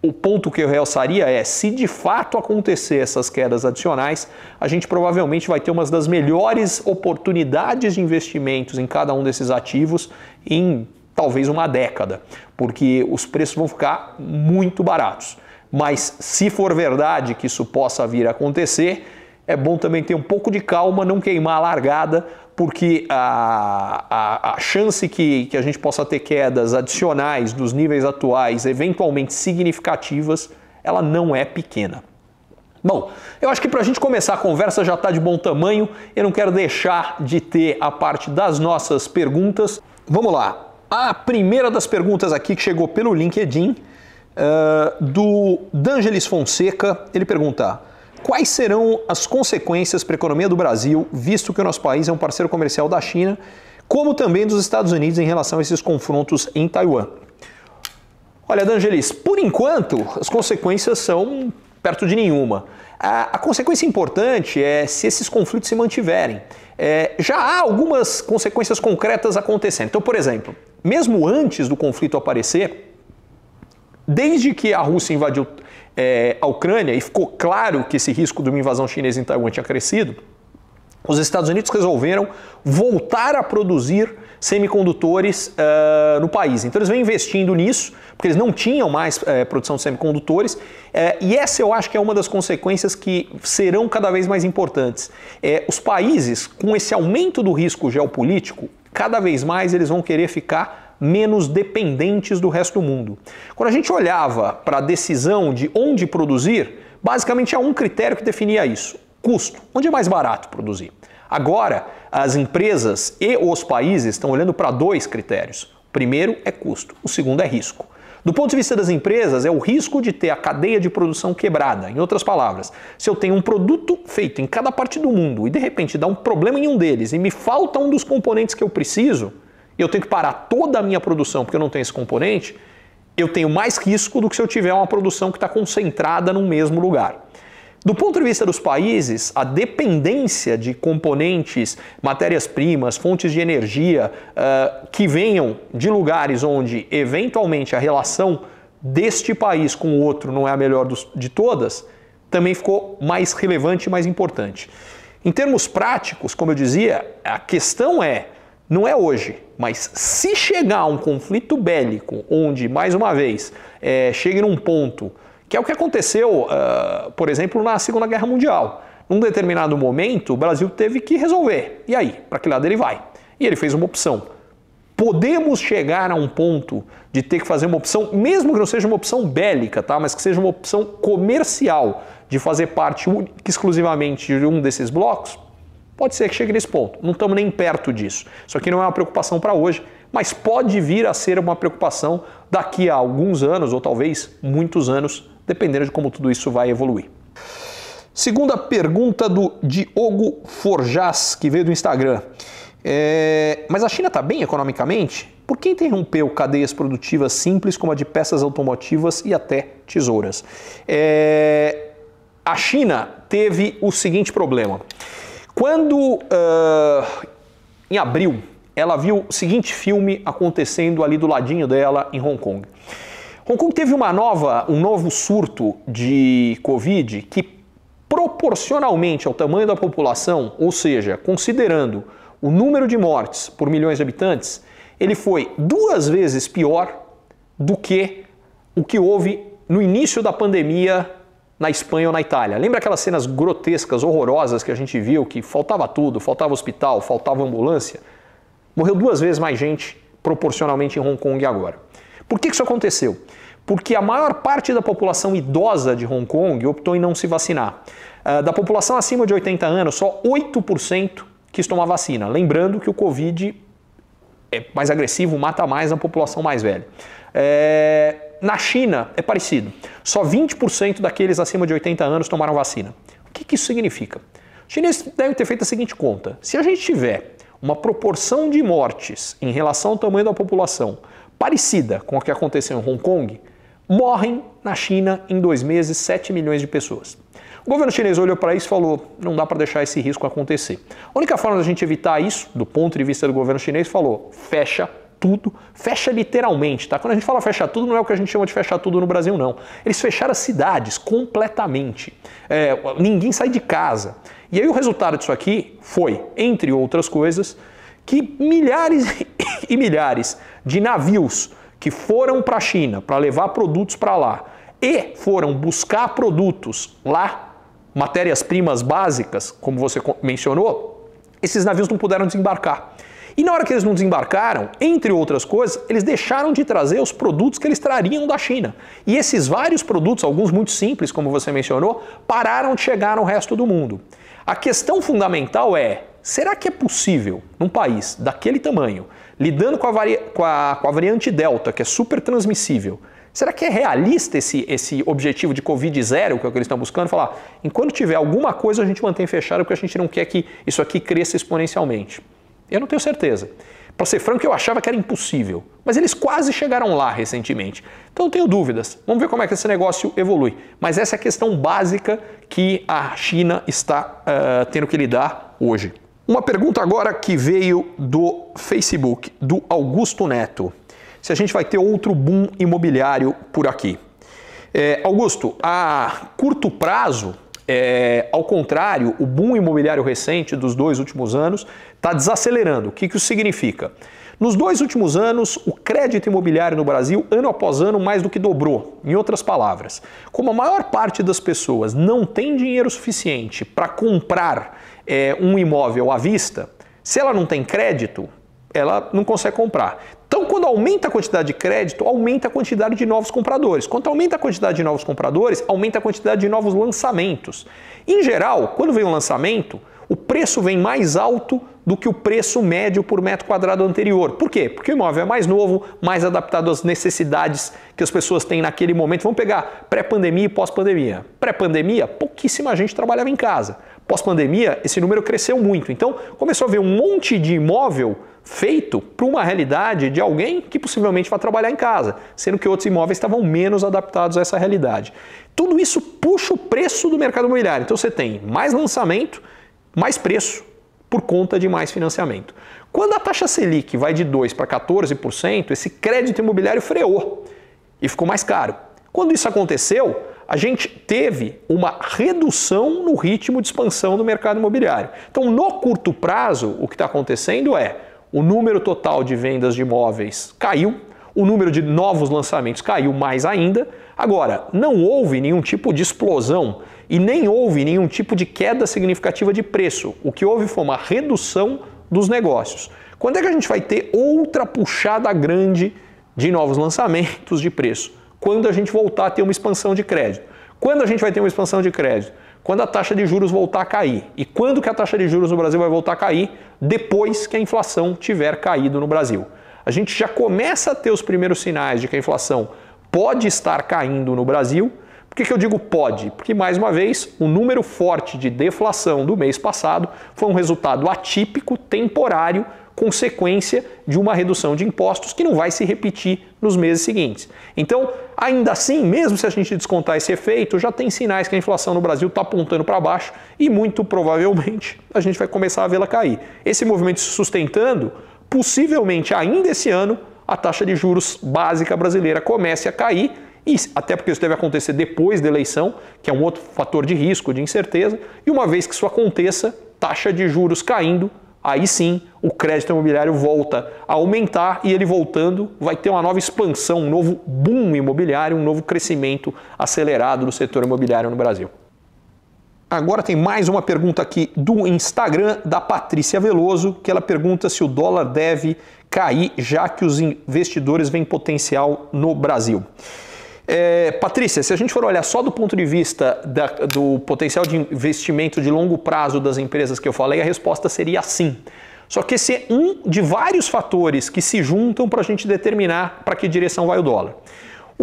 o ponto que eu realçaria é, se de fato acontecer essas quedas adicionais, a gente provavelmente vai ter uma das melhores oportunidades de investimentos em cada um desses ativos em talvez uma década, porque os preços vão ficar muito baratos. Mas se for verdade que isso possa vir a acontecer, é bom também ter um pouco de calma, não queimar a largada, porque a, a, a chance que, que a gente possa ter quedas adicionais dos níveis atuais, eventualmente significativas, ela não é pequena. Bom, eu acho que para a gente começar a conversa já está de bom tamanho, eu não quero deixar de ter a parte das nossas perguntas. Vamos lá. A primeira das perguntas aqui que chegou pelo LinkedIn, uh, do D'Angelis Fonseca, ele pergunta: Quais serão as consequências para a economia do Brasil, visto que o nosso país é um parceiro comercial da China, como também dos Estados Unidos em relação a esses confrontos em Taiwan? Olha, D'Angelis, por enquanto as consequências são perto de nenhuma. A, a consequência importante é se esses conflitos se mantiverem. É, já há algumas consequências concretas acontecendo. Então, por exemplo, mesmo antes do conflito aparecer, desde que a Rússia invadiu é, a Ucrânia e ficou claro que esse risco de uma invasão chinesa em Taiwan tinha crescido, os Estados Unidos resolveram voltar a produzir semicondutores uh, no país. Então eles vêm investindo nisso, porque eles não tinham mais uh, produção de semicondutores, uh, e essa eu acho que é uma das consequências que serão cada vez mais importantes. os países, com esse aumento do risco geopolítico, cada vez mais eles vão querer ficar menos dependentes do resto do mundo. Quando a gente olhava para a decisão de onde produzir, basicamente há um critério que definia isso: custo. Onde é mais barato produzir? Agora, as empresas e os países estão olhando para dois critérios. O primeiro é custo, o segundo é risco. Do ponto de vista das empresas, é o risco de ter a cadeia de produção quebrada. Em outras palavras, se eu tenho um produto feito em cada parte do mundo e de repente dá um problema em um deles e me falta um dos componentes que eu preciso, e eu tenho que parar toda a minha produção porque eu não tenho esse componente, eu tenho mais risco do que se eu tiver uma produção que está concentrada no mesmo lugar. Do ponto de vista dos países, a dependência de componentes, matérias-primas, fontes de energia uh, que venham de lugares onde eventualmente a relação deste país com o outro não é a melhor dos, de todas, também ficou mais relevante e mais importante. Em termos práticos, como eu dizia, a questão é não é hoje, mas se chegar a um conflito bélico, onde, mais uma vez, é, chegue num ponto, que é o que aconteceu, uh, por exemplo, na Segunda Guerra Mundial. Num determinado momento, o Brasil teve que resolver. E aí, para que lado ele vai? E ele fez uma opção. Podemos chegar a um ponto de ter que fazer uma opção, mesmo que não seja uma opção bélica, tá? mas que seja uma opção comercial, de fazer parte exclusivamente de um desses blocos? Pode ser que chegue nesse ponto, não estamos nem perto disso. Isso aqui não é uma preocupação para hoje, mas pode vir a ser uma preocupação daqui a alguns anos ou talvez muitos anos, dependendo de como tudo isso vai evoluir. Segunda pergunta do Diogo Forjas, que veio do Instagram. É, mas a China está bem economicamente? Por que interrompeu cadeias produtivas simples como a de peças automotivas e até tesouras? É, a China teve o seguinte problema. Quando, uh, em abril, ela viu o seguinte filme acontecendo ali do ladinho dela em Hong Kong. Hong Kong teve uma nova, um novo surto de Covid que, proporcionalmente ao tamanho da população, ou seja, considerando o número de mortes por milhões de habitantes, ele foi duas vezes pior do que o que houve no início da pandemia na Espanha ou na Itália. Lembra aquelas cenas grotescas, horrorosas que a gente viu, que faltava tudo, faltava hospital, faltava ambulância? Morreu duas vezes mais gente proporcionalmente em Hong Kong agora. Por que isso aconteceu? Porque a maior parte da população idosa de Hong Kong optou em não se vacinar. Uh, da população acima de 80 anos, só 8% quis tomar vacina. Lembrando que o Covid é mais agressivo, mata mais a população mais velha. É, na China é parecido. Só 20% daqueles acima de 80 anos tomaram vacina. O que, que isso significa? Os chineses devem ter feito a seguinte conta: se a gente tiver uma proporção de mortes em relação ao tamanho da população parecida com o que aconteceu em Hong Kong, morrem na China em dois meses 7 milhões de pessoas. O governo chinês olhou para isso e falou: não dá para deixar esse risco acontecer. A única forma da gente evitar isso, do ponto de vista do governo chinês, falou: fecha tudo, fecha literalmente, tá? Quando a gente fala fecha tudo, não é o que a gente chama de fechar tudo no Brasil, não. Eles fecharam as cidades completamente. É, ninguém sai de casa. E aí o resultado disso aqui foi, entre outras coisas, que milhares e milhares de navios que foram para a China para levar produtos para lá e foram buscar produtos lá, matérias-primas básicas, como você mencionou, esses navios não puderam desembarcar. E na hora que eles não desembarcaram, entre outras coisas, eles deixaram de trazer os produtos que eles trariam da China. E esses vários produtos, alguns muito simples, como você mencionou, pararam de chegar no resto do mundo. A questão fundamental é: será que é possível, num país daquele tamanho, lidando com a, vari... com a, com a variante Delta, que é super transmissível, Será que é realista esse, esse objetivo de Covid zero, que é o que eles estão buscando? Falar, enquanto tiver alguma coisa, a gente mantém fechado, porque a gente não quer que isso aqui cresça exponencialmente. Eu não tenho certeza. Para ser franco, eu achava que era impossível, mas eles quase chegaram lá recentemente. Então eu tenho dúvidas. Vamos ver como é que esse negócio evolui. Mas essa é a questão básica que a China está uh, tendo que lidar hoje. Uma pergunta agora que veio do Facebook, do Augusto Neto. Se a gente vai ter outro boom imobiliário por aqui. É, Augusto, a curto prazo, é, ao contrário, o boom imobiliário recente dos dois últimos anos está desacelerando. O que, que isso significa? Nos dois últimos anos, o crédito imobiliário no Brasil, ano após ano, mais do que dobrou. Em outras palavras, como a maior parte das pessoas não tem dinheiro suficiente para comprar é, um imóvel à vista, se ela não tem crédito, ela não consegue comprar. Então, quando aumenta a quantidade de crédito, aumenta a quantidade de novos compradores. Quando aumenta a quantidade de novos compradores, aumenta a quantidade de novos lançamentos. Em geral, quando vem um lançamento, preço vem mais alto do que o preço médio por metro quadrado anterior. Por quê? Porque o imóvel é mais novo, mais adaptado às necessidades que as pessoas têm naquele momento. Vamos pegar pré-pandemia e pós-pandemia. Pré-pandemia, pouquíssima gente trabalhava em casa. Pós-pandemia, esse número cresceu muito. Então, começou a ver um monte de imóvel feito para uma realidade de alguém que possivelmente vai trabalhar em casa, sendo que outros imóveis estavam menos adaptados a essa realidade. Tudo isso puxa o preço do mercado imobiliário. Então você tem mais lançamento, mais preço por conta de mais financiamento. Quando a taxa Selic vai de 2 para 14%, esse crédito imobiliário freou e ficou mais caro. Quando isso aconteceu, a gente teve uma redução no ritmo de expansão do mercado imobiliário. Então, no curto prazo, o que está acontecendo é o número total de vendas de imóveis caiu, o número de novos lançamentos caiu mais ainda. Agora, não houve nenhum tipo de explosão e nem houve nenhum tipo de queda significativa de preço. O que houve foi uma redução dos negócios. Quando é que a gente vai ter outra puxada grande de novos lançamentos de preço? Quando a gente voltar a ter uma expansão de crédito. Quando a gente vai ter uma expansão de crédito? quando a taxa de juros voltar a cair. E quando que a taxa de juros no Brasil vai voltar a cair? Depois que a inflação tiver caído no Brasil. A gente já começa a ter os primeiros sinais de que a inflação pode estar caindo no Brasil. Por que, que eu digo pode? Porque, mais uma vez, o número forte de deflação do mês passado foi um resultado atípico, temporário, consequência de uma redução de impostos que não vai se repetir nos meses seguintes. Então, ainda assim, mesmo se a gente descontar esse efeito, já tem sinais que a inflação no Brasil está apontando para baixo e muito provavelmente a gente vai começar a vê-la cair. Esse movimento se sustentando, possivelmente ainda esse ano, a taxa de juros básica brasileira comece a cair e até porque isso deve acontecer depois da eleição, que é um outro fator de risco, de incerteza, e uma vez que isso aconteça, taxa de juros caindo, aí sim o crédito imobiliário volta a aumentar e ele voltando vai ter uma nova expansão, um novo boom imobiliário, um novo crescimento acelerado do setor imobiliário no Brasil. Agora tem mais uma pergunta aqui do Instagram da Patrícia Veloso, que ela pergunta se o dólar deve cair já que os investidores veem potencial no Brasil. É, Patrícia, se a gente for olhar só do ponto de vista da, do potencial de investimento de longo prazo das empresas que eu falei, a resposta seria sim. Só que esse é um de vários fatores que se juntam para a gente determinar para que direção vai o dólar.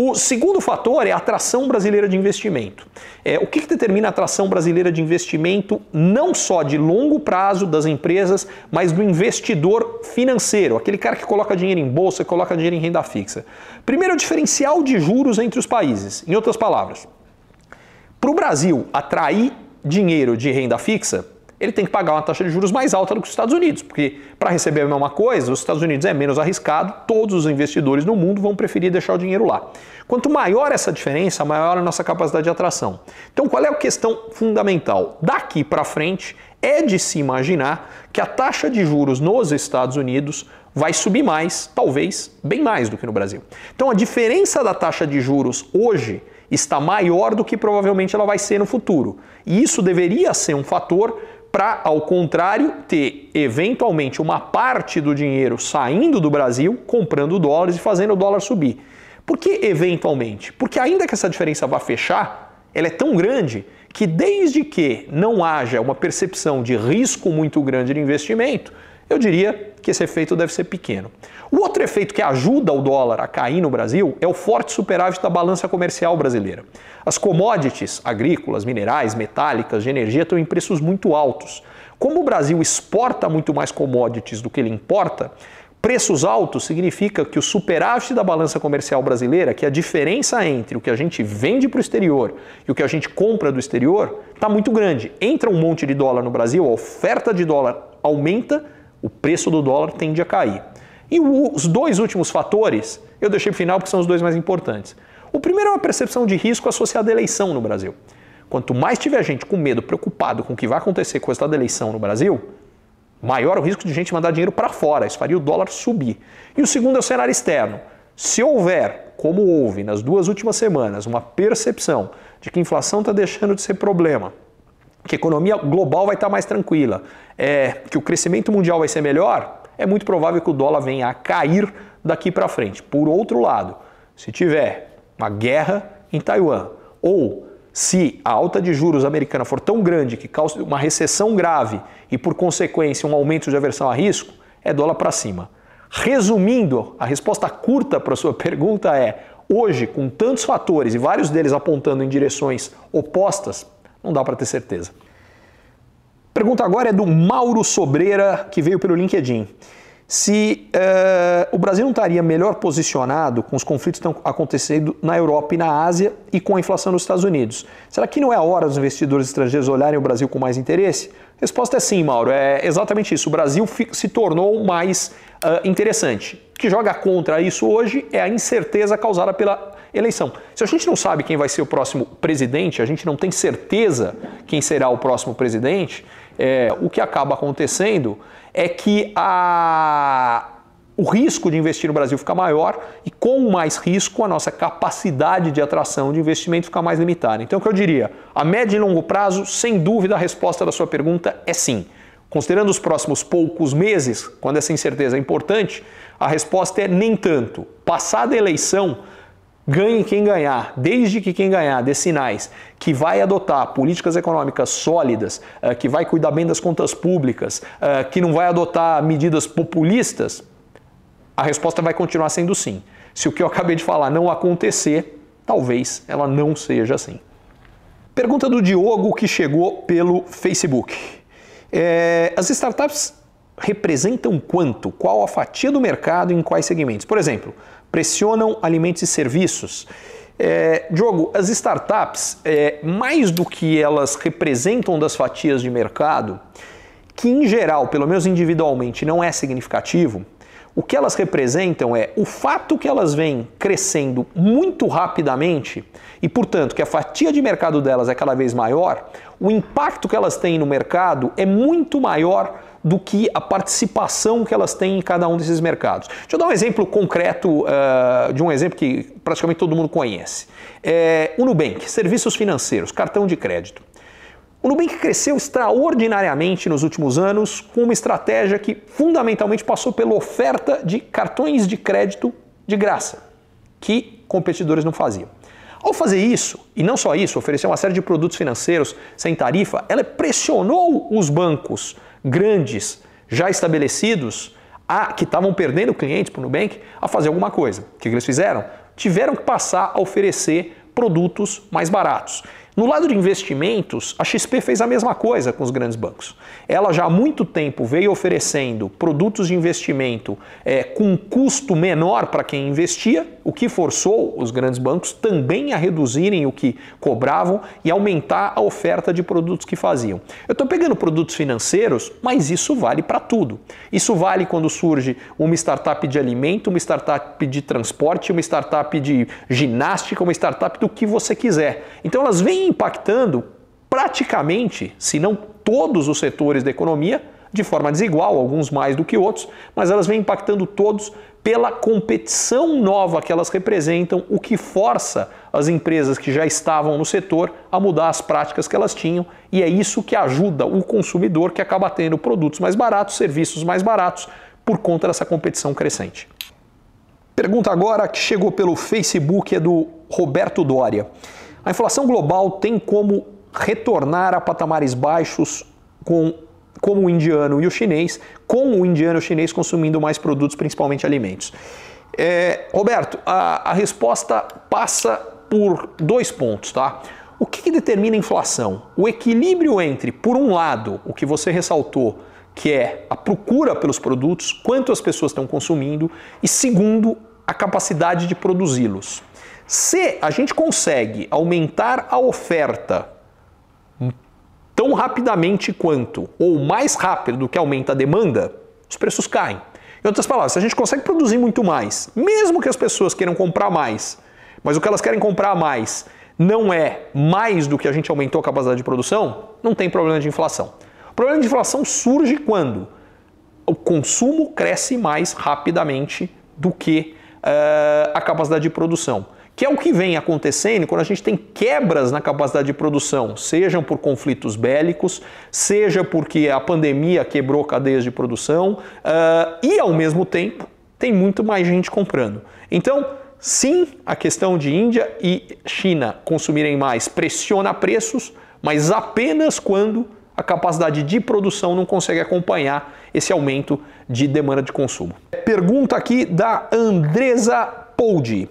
O segundo fator é a atração brasileira de investimento. É, o que, que determina a atração brasileira de investimento, não só de longo prazo das empresas, mas do investidor financeiro, aquele cara que coloca dinheiro em bolsa, coloca dinheiro em renda fixa? Primeiro, é o diferencial de juros entre os países. Em outras palavras, para o Brasil atrair dinheiro de renda fixa, ele tem que pagar uma taxa de juros mais alta do que os Estados Unidos, porque para receber a mesma coisa, os Estados Unidos é menos arriscado, todos os investidores no mundo vão preferir deixar o dinheiro lá. Quanto maior essa diferença, maior a nossa capacidade de atração. Então, qual é a questão fundamental? Daqui para frente, é de se imaginar que a taxa de juros nos Estados Unidos vai subir mais, talvez bem mais do que no Brasil. Então, a diferença da taxa de juros hoje está maior do que provavelmente ela vai ser no futuro. E isso deveria ser um fator para, ao contrário, ter eventualmente uma parte do dinheiro saindo do Brasil, comprando dólares e fazendo o dólar subir. Por que eventualmente? Porque ainda que essa diferença vá fechar, ela é tão grande que desde que não haja uma percepção de risco muito grande de investimento, eu diria que esse efeito deve ser pequeno. O outro efeito que ajuda o dólar a cair no Brasil é o forte superávit da balança comercial brasileira. As commodities agrícolas, minerais, metálicas, de energia estão em preços muito altos. Como o Brasil exporta muito mais commodities do que ele importa, preços altos significa que o superávit da balança comercial brasileira, que é a diferença entre o que a gente vende para o exterior e o que a gente compra do exterior, está muito grande. Entra um monte de dólar no Brasil, a oferta de dólar aumenta, o preço do dólar tende a cair. E os dois últimos fatores eu deixei para o final porque são os dois mais importantes. O primeiro é uma percepção de risco associada à eleição no Brasil. Quanto mais tiver gente com medo, preocupado com o que vai acontecer com o resultado da eleição no Brasil, maior o risco de gente mandar dinheiro para fora. Isso faria o dólar subir. E o segundo é o cenário externo. Se houver, como houve nas duas últimas semanas, uma percepção de que a inflação está deixando de ser problema, que a economia global vai estar mais tranquila, é, que o crescimento mundial vai ser melhor, é muito provável que o dólar venha a cair daqui para frente. Por outro lado, se tiver uma guerra em Taiwan ou se a alta de juros americana for tão grande que cause uma recessão grave e, por consequência, um aumento de aversão a risco, é dólar para cima. Resumindo, a resposta curta para a sua pergunta é: hoje, com tantos fatores e vários deles apontando em direções opostas, não dá para ter certeza. Pergunta agora é do Mauro Sobreira, que veio pelo LinkedIn. Se uh, o Brasil não estaria melhor posicionado com os conflitos que estão acontecendo na Europa e na Ásia e com a inflação nos Estados Unidos, será que não é a hora dos investidores estrangeiros olharem o Brasil com mais interesse? Resposta é sim, Mauro. É exatamente isso. O Brasil se tornou mais uh, interessante. O que joga contra isso hoje é a incerteza causada pela eleição. Se a gente não sabe quem vai ser o próximo presidente, a gente não tem certeza quem será o próximo presidente, é, o que acaba acontecendo é que a, o risco de investir no Brasil fica maior e com mais risco a nossa capacidade de atração de investimento fica mais limitada. Então o que eu diria, a médio e longo prazo, sem dúvida a resposta da sua pergunta é sim. Considerando os próximos poucos meses, quando essa incerteza é importante, a resposta é nem tanto. Passada a eleição, ganhe quem ganhar, desde que quem ganhar dê sinais que vai adotar políticas econômicas sólidas, eh, que vai cuidar bem das contas públicas, eh, que não vai adotar medidas populistas, a resposta vai continuar sendo sim. Se o que eu acabei de falar não acontecer, talvez ela não seja assim. Pergunta do Diogo que chegou pelo Facebook. É, as startups representam quanto? Qual a fatia do mercado em quais segmentos? Por exemplo, pressionam alimentos e serviços. É, Diogo, as startups, é, mais do que elas representam das fatias de mercado, que em geral, pelo menos individualmente, não é significativo, o que elas representam é o fato que elas vêm crescendo muito rapidamente e, portanto, que a fatia de mercado delas é cada vez maior, o impacto que elas têm no mercado é muito maior do que a participação que elas têm em cada um desses mercados. Deixa eu dar um exemplo concreto uh, de um exemplo que praticamente todo mundo conhece. É, o Nubank, serviços financeiros, cartão de crédito. O Nubank cresceu extraordinariamente nos últimos anos com uma estratégia que fundamentalmente passou pela oferta de cartões de crédito de graça, que competidores não faziam. Ao fazer isso, e não só isso, oferecer uma série de produtos financeiros sem tarifa, ela pressionou os bancos grandes já estabelecidos a, que estavam perdendo clientes para o Nubank a fazer alguma coisa. O que eles fizeram? Tiveram que passar a oferecer produtos mais baratos. No lado de investimentos, a XP fez a mesma coisa com os grandes bancos. Ela já há muito tempo veio oferecendo produtos de investimento é, com custo menor para quem investia, o que forçou os grandes bancos também a reduzirem o que cobravam e aumentar a oferta de produtos que faziam. Eu estou pegando produtos financeiros, mas isso vale para tudo. Isso vale quando surge uma startup de alimento, uma startup de transporte, uma startup de ginástica, uma startup do que você quiser. Então elas vêm impactando praticamente, se não todos os setores da economia, de forma desigual, alguns mais do que outros, mas elas vêm impactando todos pela competição nova que elas representam, o que força as empresas que já estavam no setor a mudar as práticas que elas tinham, e é isso que ajuda o consumidor que acaba tendo produtos mais baratos, serviços mais baratos, por conta dessa competição crescente. Pergunta agora que chegou pelo Facebook é do Roberto Dória. A inflação global tem como retornar a patamares baixos com como o indiano e o chinês, com o indiano e o chinês consumindo mais produtos, principalmente alimentos. É, Roberto, a, a, resposta passa por dois pontos, tá? O que, que determina a inflação? O equilíbrio entre, por um lado, o que você ressaltou, que é a procura pelos produtos, quanto as pessoas estão consumindo, e segundo, a capacidade de produzi-los. Se a gente consegue aumentar a oferta tão rapidamente quanto, ou mais rápido do que aumenta a demanda, os preços caem. Em outras palavras, se a gente consegue produzir muito mais, mesmo que as pessoas queiram comprar mais, mas o que elas querem comprar mais não é mais do que a gente aumentou a capacidade de produção, não tem problema de inflação. O problema de inflação surge quando o consumo cresce mais rapidamente do que uh, a capacidade de produção que é o que vem acontecendo quando a gente tem quebras na capacidade de produção, sejam por conflitos bélicos, seja porque a pandemia quebrou cadeias de produção uh, e, ao mesmo tempo, tem muito mais gente comprando. Então, sim, a questão de Índia e China consumirem mais pressiona preços, mas apenas quando a capacidade de produção não consegue acompanhar esse aumento de demanda de consumo. Pergunta aqui da Andresa Poldi.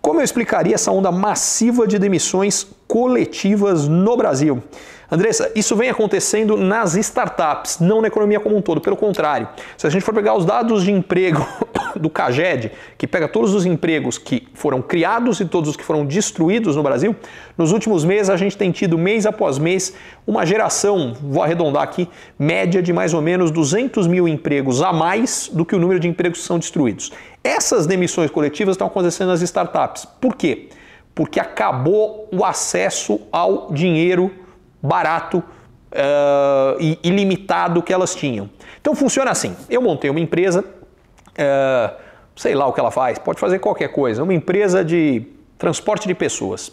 Como eu explicaria essa onda massiva de demissões coletivas no Brasil? Andressa, isso vem acontecendo nas startups, não na economia como um todo. Pelo contrário, se a gente for pegar os dados de emprego do CAGED, que pega todos os empregos que foram criados e todos os que foram destruídos no Brasil, nos últimos meses a gente tem tido mês após mês uma geração, vou arredondar aqui, média de mais ou menos 200 mil empregos a mais do que o número de empregos que são destruídos. Essas demissões coletivas estão acontecendo nas startups. Por quê? Porque acabou o acesso ao dinheiro barato uh, e ilimitado que elas tinham. Então funciona assim: eu montei uma empresa, uh, sei lá o que ela faz, pode fazer qualquer coisa, uma empresa de transporte de pessoas.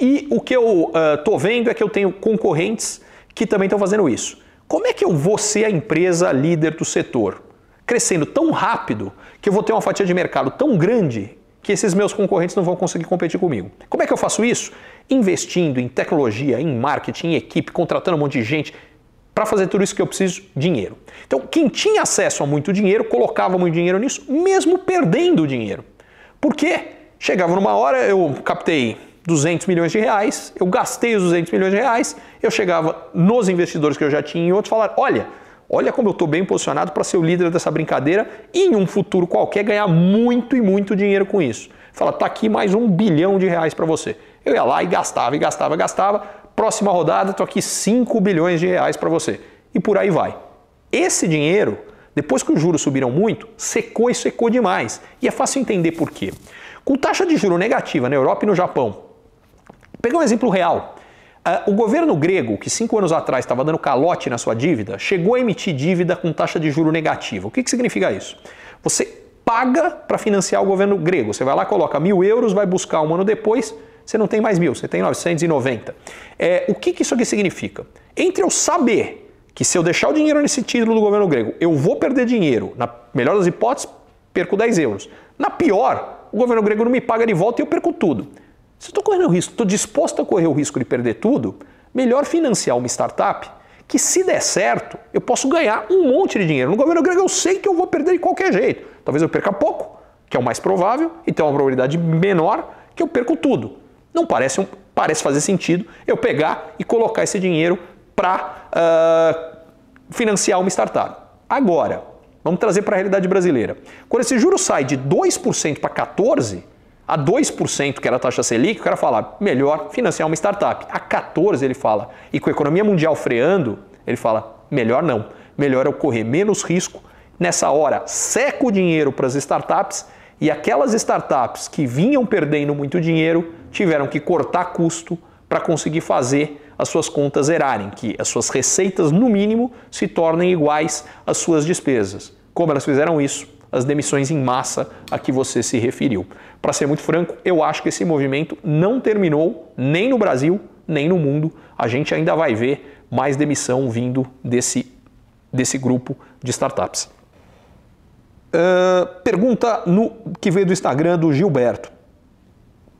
E o que eu estou uh, vendo é que eu tenho concorrentes que também estão fazendo isso. Como é que eu vou ser a empresa líder do setor? Crescendo tão rápido que eu vou ter uma fatia de mercado tão grande que esses meus concorrentes não vão conseguir competir comigo. Como é que eu faço isso? Investindo em tecnologia, em marketing, em equipe, contratando um monte de gente. Para fazer tudo isso que eu preciso, dinheiro. Então, quem tinha acesso a muito dinheiro, colocava muito dinheiro nisso, mesmo perdendo dinheiro. Por quê? Chegava numa hora, eu captei 200 milhões de reais, eu gastei os 200 milhões de reais, eu chegava nos investidores que eu já tinha e outros falar, olha, Olha como eu estou bem posicionado para ser o líder dessa brincadeira e em um futuro qualquer ganhar muito e muito dinheiro com isso. Fala, tá aqui mais um bilhão de reais para você. Eu ia lá e gastava, e gastava, gastava. Próxima rodada, tô aqui 5 bilhões de reais para você. E por aí vai. Esse dinheiro Depois que os juros subiram muito, secou e secou demais. E é fácil entender por quê. Com taxa de juro negativa na Europa e no Japão, pegar um exemplo real. Uh, o governo grego, que cinco anos atrás estava dando calote na sua dívida, chegou a emitir dívida com taxa de juro negativa. O que, que significa isso? Você paga para financiar o governo grego. Você vai lá, coloca mil euros, vai buscar um ano depois, você não tem mais mil, você tem 990. É, o que, que isso aqui significa? Entre eu saber que se eu deixar o dinheiro nesse título do governo grego, eu vou perder dinheiro, na melhor das hipóteses, perco 10 euros. Na pior, o governo grego não me paga de volta e eu perco tudo. Se eu estou correndo o risco, estou disposto a correr o risco de perder tudo, melhor financiar uma startup que, se der certo, eu posso ganhar um monte de dinheiro. No governo grego eu sei que eu vou perder de qualquer jeito. Talvez eu perca pouco, que é o mais provável, e tem uma probabilidade menor que eu perco tudo. Não parece, um, parece fazer sentido eu pegar e colocar esse dinheiro para uh, ah, financiar uma startup. Agora, Vamos trazer para a realidade brasileira. Quando esse juro sai de 2% para 14%, a 2%, que era a taxa Selic, o cara fala, melhor financiar uma startup. A 14% ele fala. E com a economia mundial freando, ele fala, melhor não. Melhor eu correr menos risco. Nessa hora, seca o dinheiro para as startups e aquelas startups que vinham perdendo muito dinheiro tiveram que cortar custo para conseguir fazer as suas contas zerarem, que as suas receitas, no mínimo, se tornem iguais às suas despesas. Como elas fizeram isso? As demissões em massa a que você se referiu. Para ser muito franco, eu acho que esse movimento não terminou nem no Brasil, nem no mundo. A gente ainda vai ver mais demissão vindo desse, desse grupo de startups. Uh, pergunta no, que veio do Instagram do Gilberto.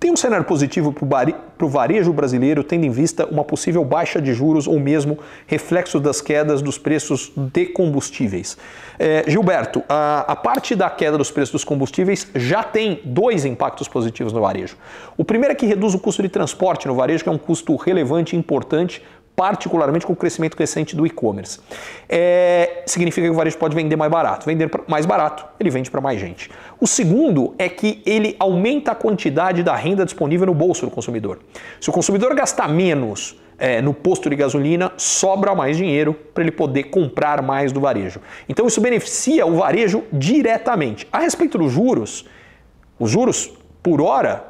Tem um cenário positivo para o varejo brasileiro, tendo em vista uma possível baixa de juros ou mesmo reflexo das quedas dos preços de combustíveis. É, Gilberto, a, a, parte da queda dos preços dos combustíveis já tem dois impactos positivos no varejo. O primeiro é que reduz o custo de transporte no varejo, que é um custo relevante e importante particularmente com o crescimento recente do e-commerce. É, significa que o varejo pode vender mais barato. Vender mais barato, ele vende para mais gente. O segundo é que ele aumenta a quantidade da renda disponível no bolso do consumidor. Se o consumidor gastar menos é, no posto de gasolina, sobra mais dinheiro para ele poder comprar mais do varejo. Então isso beneficia o varejo diretamente. A respeito dos juros, os juros por hora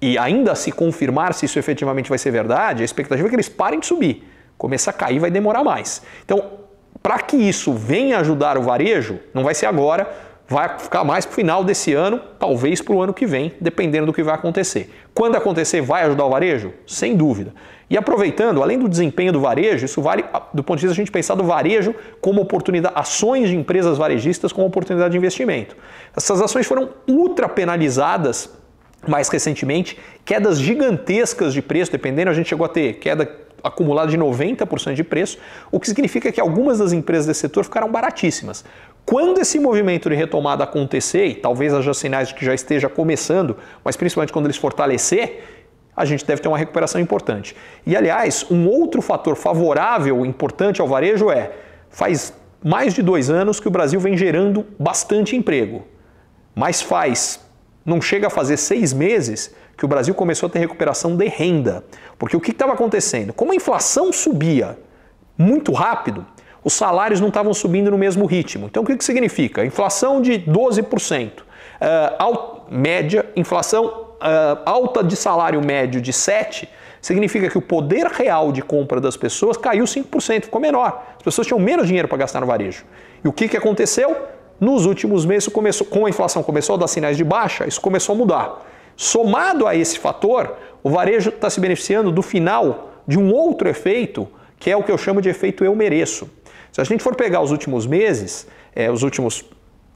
e ainda se confirmar se isso efetivamente vai ser verdade, a expectativa é que eles parem de subir. Começar a cair vai demorar mais. Então, para que isso venha ajudar o varejo, não vai ser agora, vai ficar mais para o final desse ano, talvez para o ano que vem, dependendo do que vai acontecer. Quando acontecer, vai ajudar o varejo? Sem dúvida. E aproveitando, além do desempenho do varejo, isso vale do ponto de vista a gente pensar do varejo como oportunidade, ações de empresas varejistas como oportunidade de investimento. Essas ações foram ultra penalizadas mais recentemente, quedas gigantescas de preço, dependendo, a gente chegou a ter queda acumulada de 90% de preço, o que significa que algumas das empresas desse setor ficaram baratíssimas. Quando esse movimento de retomada acontecer, e talvez haja sinais de que já esteja começando, mas principalmente quando eles fortalecer, a gente deve ter uma recuperação importante. E aliás, um outro fator favorável, importante ao varejo é, faz mais de dois anos que o Brasil vem gerando bastante emprego, mas faz não chega a fazer seis meses que o Brasil começou a ter recuperação de renda. Porque o que estava acontecendo? Como a inflação subia muito rápido, os salários não estavam subindo no mesmo ritmo. Então o que, que significa? Inflação de 12%, uh, alt, média, inflação uh, alta de salário médio de 7%, significa que o poder real de compra das pessoas caiu 5%, ficou menor. As pessoas tinham menos dinheiro para gastar no varejo. E o que, que aconteceu? Nos últimos meses, começou, com a inflação começou a dar sinais de baixa, isso começou a mudar. Somado a esse fator, o varejo está se beneficiando do final de um outro efeito, que é o que eu chamo de efeito eu mereço. Se a gente for pegar os últimos meses, é, os últimos,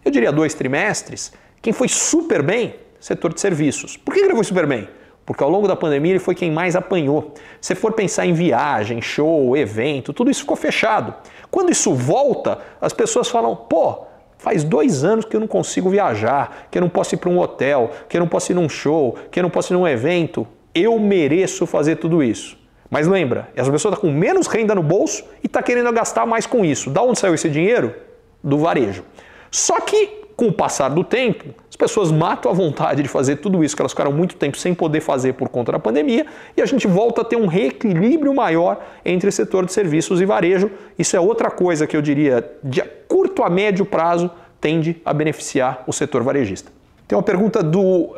eu diria, dois trimestres, quem foi super bem? Setor de serviços. Por que ele foi super bem? Porque ao longo da pandemia ele foi quem mais apanhou. Se for pensar em viagem, show, evento, tudo isso ficou fechado. Quando isso volta, as pessoas falam, pô, Faz dois anos que eu não consigo viajar, que eu não posso ir para um hotel, que eu não posso ir num show, que eu não posso ir num evento. Eu mereço fazer tudo isso. Mas lembra, essa pessoa está com menos renda no bolso e está querendo gastar mais com isso. Da onde saiu esse dinheiro? Do varejo. Só que, com o passar do tempo, as As pessoas matam a vontade de fazer tudo isso que elas ficaram muito tempo sem poder fazer por conta da pandemia e a gente volta a ter um reequilíbrio maior entre setor de serviços e varejo. Isso é outra coisa que eu diria de curto a médio prazo tende a beneficiar o setor varejista. Tem uma pergunta do uh,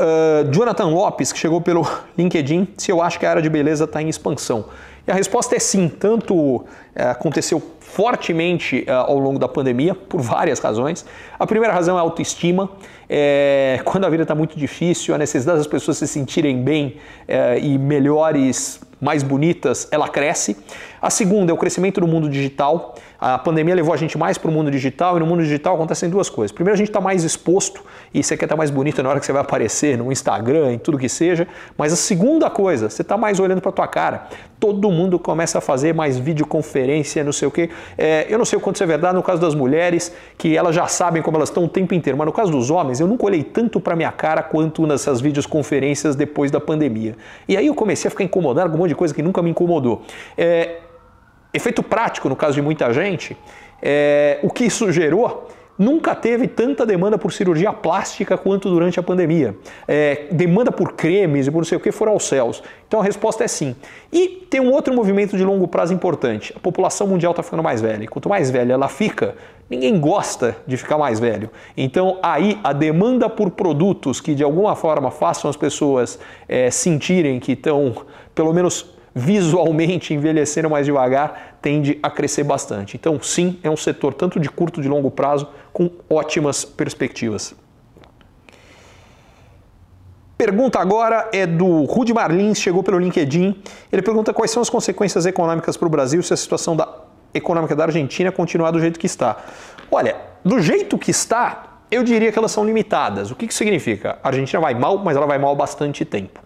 Jonathan Lopes, que chegou pelo LinkedIn, se eu acho que a área de beleza está em expansão. E a resposta é sim, tanto uh, aconteceu fortemente uh, ao longo da pandemia, por várias razões. A primeira razão é a autoestima. É, quando a vida está muito difícil, a necessidade das pessoas se sentirem bem é, e melhores, mais bonitas, ela cresce. A segunda é o crescimento do mundo digital. A pandemia levou a gente mais para o mundo digital e no mundo digital acontecem duas coisas. Primeiro, a gente está mais exposto e você quer estar tá mais bonito na hora que você vai aparecer no Instagram, em tudo que seja. Mas a segunda coisa, você está mais olhando para a tua cara. Todo mundo começa a fazer mais videoconferência, não sei o quê. É, eu não sei o quanto isso é verdade no caso das mulheres, que elas já sabem como elas estão o tempo inteiro, mas no caso dos homens, eu nunca olhei tanto para minha cara quanto nessas videoconferências depois da pandemia. E aí eu comecei a ficar incomodado com um monte de coisa que nunca me incomodou. É, efeito prático, no caso de muita gente, é, o que isso gerou nunca teve tanta demanda por cirurgia plástica quanto durante a pandemia. É, demanda por cremes e por não sei o que foram aos céus. Então a resposta é sim. E tem um outro movimento de longo prazo importante. A população mundial está ficando mais velha. E quanto mais velha ela fica, ninguém gosta de ficar mais velho. Então aí a demanda por produtos que de alguma forma façam as pessoas é, sentirem que estão pelo menos visualmente envelhecendo mais devagar tende a crescer bastante. Então, sim, é um setor tanto de curto de longo prazo com ótimas perspectivas. Pergunta agora é do Rudy Marlins, chegou pelo LinkedIn. Ele pergunta quais são as consequências econômicas para o Brasil se a situação da econômica da Argentina continuar do jeito que está. Olha, do jeito que está, eu diria que elas são limitadas. O que, que significa? A Argentina vai mal, mas ela vai mal há bastante tempo.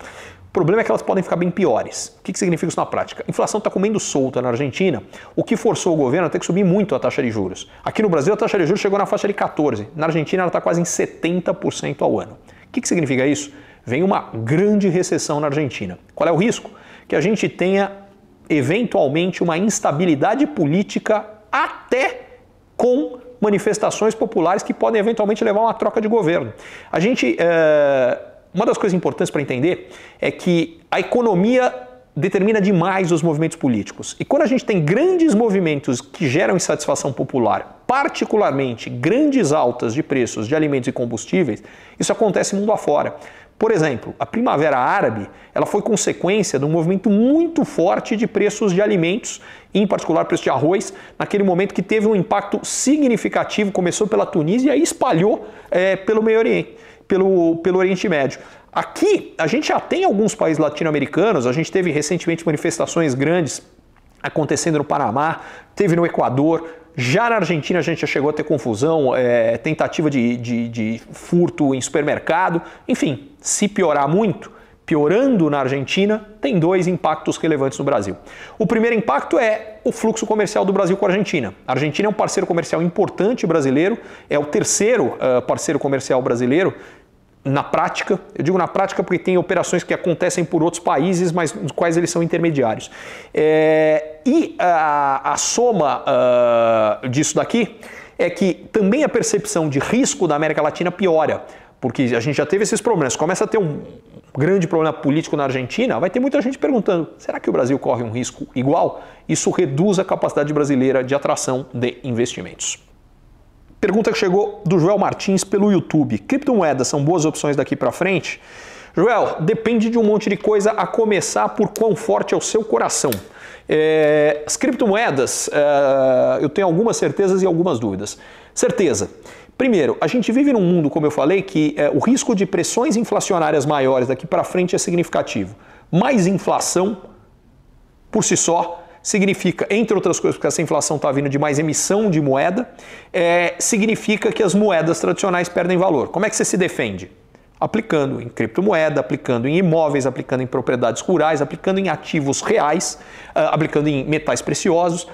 O problema é que elas podem ficar bem piores. O que, significa isso na prática? A inflação está comendo solta na Argentina, o que forçou o governo a ter que subir muito a taxa de juros. Aqui no Brasil, a taxa de juros chegou na faixa de 14%. Na Argentina, ela está quase em 70% ao ano. O que, que significa isso? Vem uma grande recessão na Argentina. Qual é o risco? Que a gente tenha, eventualmente, uma instabilidade política até com manifestações populares que podem eventualmente levar a uma troca de governo. A gente. É uma das coisas importantes para entender é que a economia determina demais os movimentos políticos. E quando a gente tem grandes movimentos que geram insatisfação popular, particularmente grandes altas de preços de alimentos e combustíveis, isso acontece mundo afora. Por exemplo, a Primavera Árabe ela foi consequência de um movimento muito forte de preços de alimentos, em particular preço de arroz, naquele momento que teve um impacto significativo, começou pela Tunísia e espalhou é, pelo Meio Oriente pelo, pelo Oriente Médio. Aqui, a gente já tem alguns países latino-americanos, a gente teve recentemente manifestações grandes acontecendo no Panamá, teve no Equador, já na Argentina a gente já chegou a ter confusão, é, tentativa de, de, de furto em supermercado, enfim, se piorar muito, piorando na Argentina, tem dois impactos relevantes no Brasil. O primeiro impacto é o fluxo comercial do Brasil com a Argentina. A Argentina é um parceiro comercial importante brasileiro, é o terceiro uh, parceiro comercial brasileiro na prática, eu digo na prática porque tem operações que acontecem por outros países, mas nos quais eles são intermediários. É, e a, a soma uh, disso daqui é que também a percepção de risco da América Latina piora, porque a gente já teve esses problemas. Começa a ter um grande problema político na Argentina, vai ter muita gente perguntando: será que o Brasil corre um risco igual? Isso reduz a capacidade brasileira de atração de investimentos. Pergunta que chegou do Joel Martins pelo YouTube. Criptomoedas são boas opções daqui para frente? Joel, depende de um monte de coisa, a começar por quão forte é o seu coração. É, as criptomoedas, é, eu tenho algumas certezas e algumas dúvidas. Certeza. Primeiro, a gente vive num mundo, como eu falei, que é, o risco de pressões inflacionárias maiores daqui para frente é significativo. Mais inflação, por si só, significa, entre outras coisas, porque essa inflação está vindo de mais emissão de moeda, é, significa que as moedas tradicionais perdem valor. Como é que você se defende? Aplicando em criptomoeda, aplicando em imóveis, aplicando em propriedades rurais, aplicando em ativos reais, uh, aplicando em metais preciosos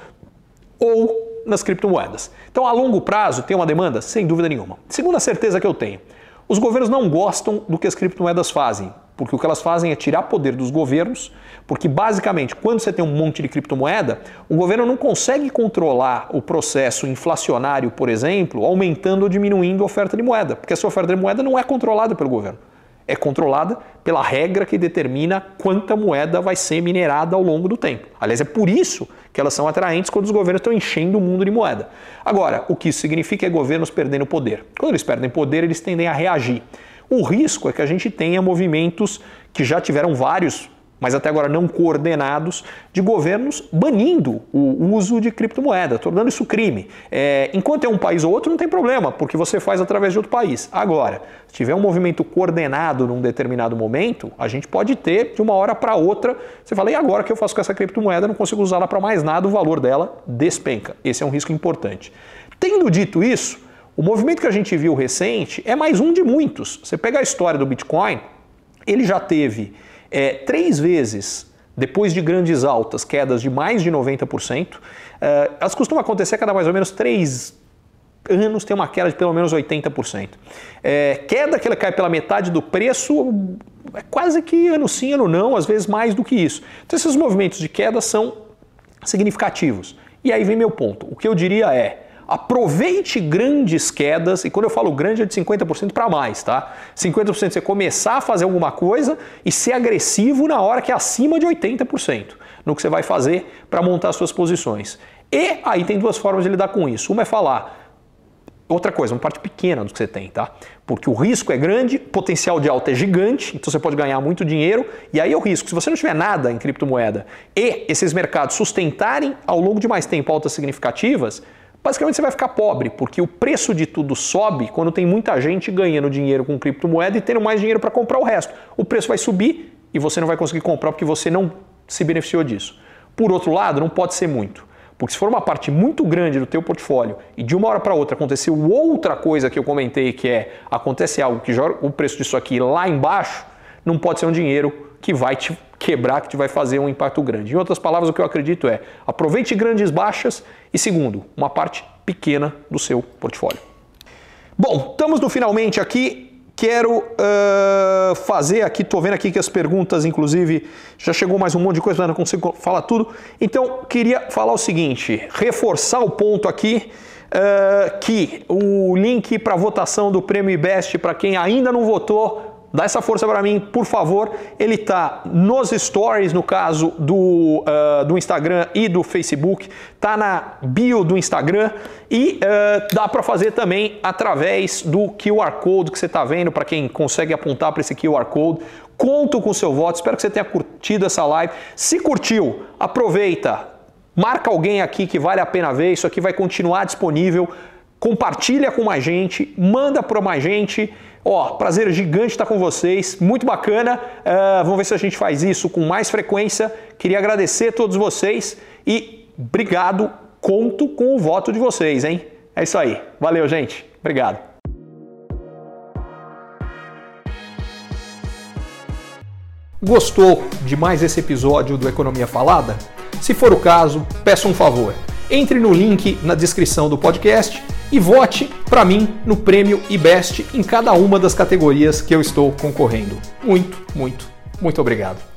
ou nas criptomoedas. Então, a longo prazo, tem uma demanda? Sem dúvida nenhuma. Segunda certeza que eu tenho: os governos não gostam do que as criptomoedas fazem porque o que elas fazem é tirar poder dos governos, porque basicamente, quando você tem um monte de criptomoeda, o governo não consegue controlar o processo inflacionário, por exemplo, aumentando ou diminuindo a oferta de moeda, porque essa oferta de moeda não é controlada pelo governo. É controlada pela regra que determina quanta moeda vai ser minerada ao longo do tempo. Aliás, é por isso que elas são atraentes quando os governos estão enchendo o mundo de moeda. Agora, o que isso significa é governos perdendo poder. Quando eles perdem poder, eles tendem a reagir. O risco é que a gente tenha movimentos que já tiveram vários, mas até agora não coordenados, de governos banindo o uso de criptomoeda, tornando isso crime. É, enquanto é um país ou outro, não tem problema, porque você faz através de outro país. Agora, se tiver um movimento coordenado num determinado momento, a gente pode ter de uma hora para outra, você fala, e agora que eu faço com essa criptomoeda, não consigo usá-la para mais nada, o valor dela despenca. Esse é um risco importante. Tendo dito isso, o movimento que a gente viu recente é mais um de muitos. Você pega a história do Bitcoin, ele já teve é, três vezes, depois de grandes altas, quedas de mais de 90%. É, elas costumam acontecer a cada mais ou menos três anos, tem uma queda de pelo menos 80%. É, queda que ela cai pela metade do preço, é quase que ano sim, ano não, às vezes mais do que isso. Então esses movimentos de queda são significativos. E aí vem meu ponto. O que eu diria é, Aproveite grandes quedas, e quando eu falo grande é de 50% para mais, tá? 50% você começar a fazer alguma coisa e ser agressivo na hora que é acima de 80% no que você vai fazer para montar suas posições. E aí tem duas formas de lidar com isso. Uma é falar, Outra coisa, uma parte pequena do que você tem, tá? Porque o risco é grande, o potencial de alta é gigante, então você pode ganhar muito dinheiro, e aí é o risco. Se você não tiver nada em criptomoeda e esses mercados sustentarem ao longo de mais tempo altas significativas, basicamente você vai ficar pobre, porque o preço de tudo sobe quando tem muita gente ganhando dinheiro com criptomoeda e tendo mais dinheiro para comprar o resto. O preço vai subir e você não vai conseguir comprar porque você não se beneficiou disso. Por outro lado, não pode ser muito. Porque se for uma parte muito grande do teu portfólio e de uma hora para outra aconteceu outra coisa que eu comentei, que é acontece algo que joga o preço disso aqui lá embaixo, não pode ser um dinheiro que vai te quebrar, que te vai fazer um impacto grande. Em outras palavras, o que eu acredito é aproveite grandes baixas e, segundo, uma parte pequena do seu portfólio. Bom, estamos no finalmente aqui. Quero uh, fazer aqui, estou vendo aqui que as perguntas, inclusive, já chegou mais um monte de coisa, mas não consigo falar tudo. Então, queria falar o seguinte: reforçar o ponto aqui. Uh, que o link para votação do Prêmio IBEST, para quem ainda não votou, Dá essa força para mim, por favor. Ele tá nos stories, no caso do, uh, do Instagram e do Facebook, tá na bio do Instagram e uh, dá para fazer também através do QR Code que você está vendo, para quem consegue apontar para esse QR Code. Conto com o seu voto, espero que você tenha curtido essa live. Se curtiu, aproveita, marca alguém aqui que vale a pena ver, isso aqui vai continuar disponível. Compartilha com mais gente, manda para mais gente. Ó, prazer gigante estar com vocês, muito bacana. Uh, vamos ver se a gente faz isso com mais frequência. Queria agradecer a todos vocês e obrigado. Conto com o voto de vocês, hein? É isso aí. Valeu, gente. Obrigado. Gostou de mais esse episódio do Economia Falada? Se for o caso, peço um favor. Entre no link na descrição do podcast e vote para mim no prêmio IBEST em cada uma das categorias que eu estou concorrendo. Muito, muito, muito obrigado.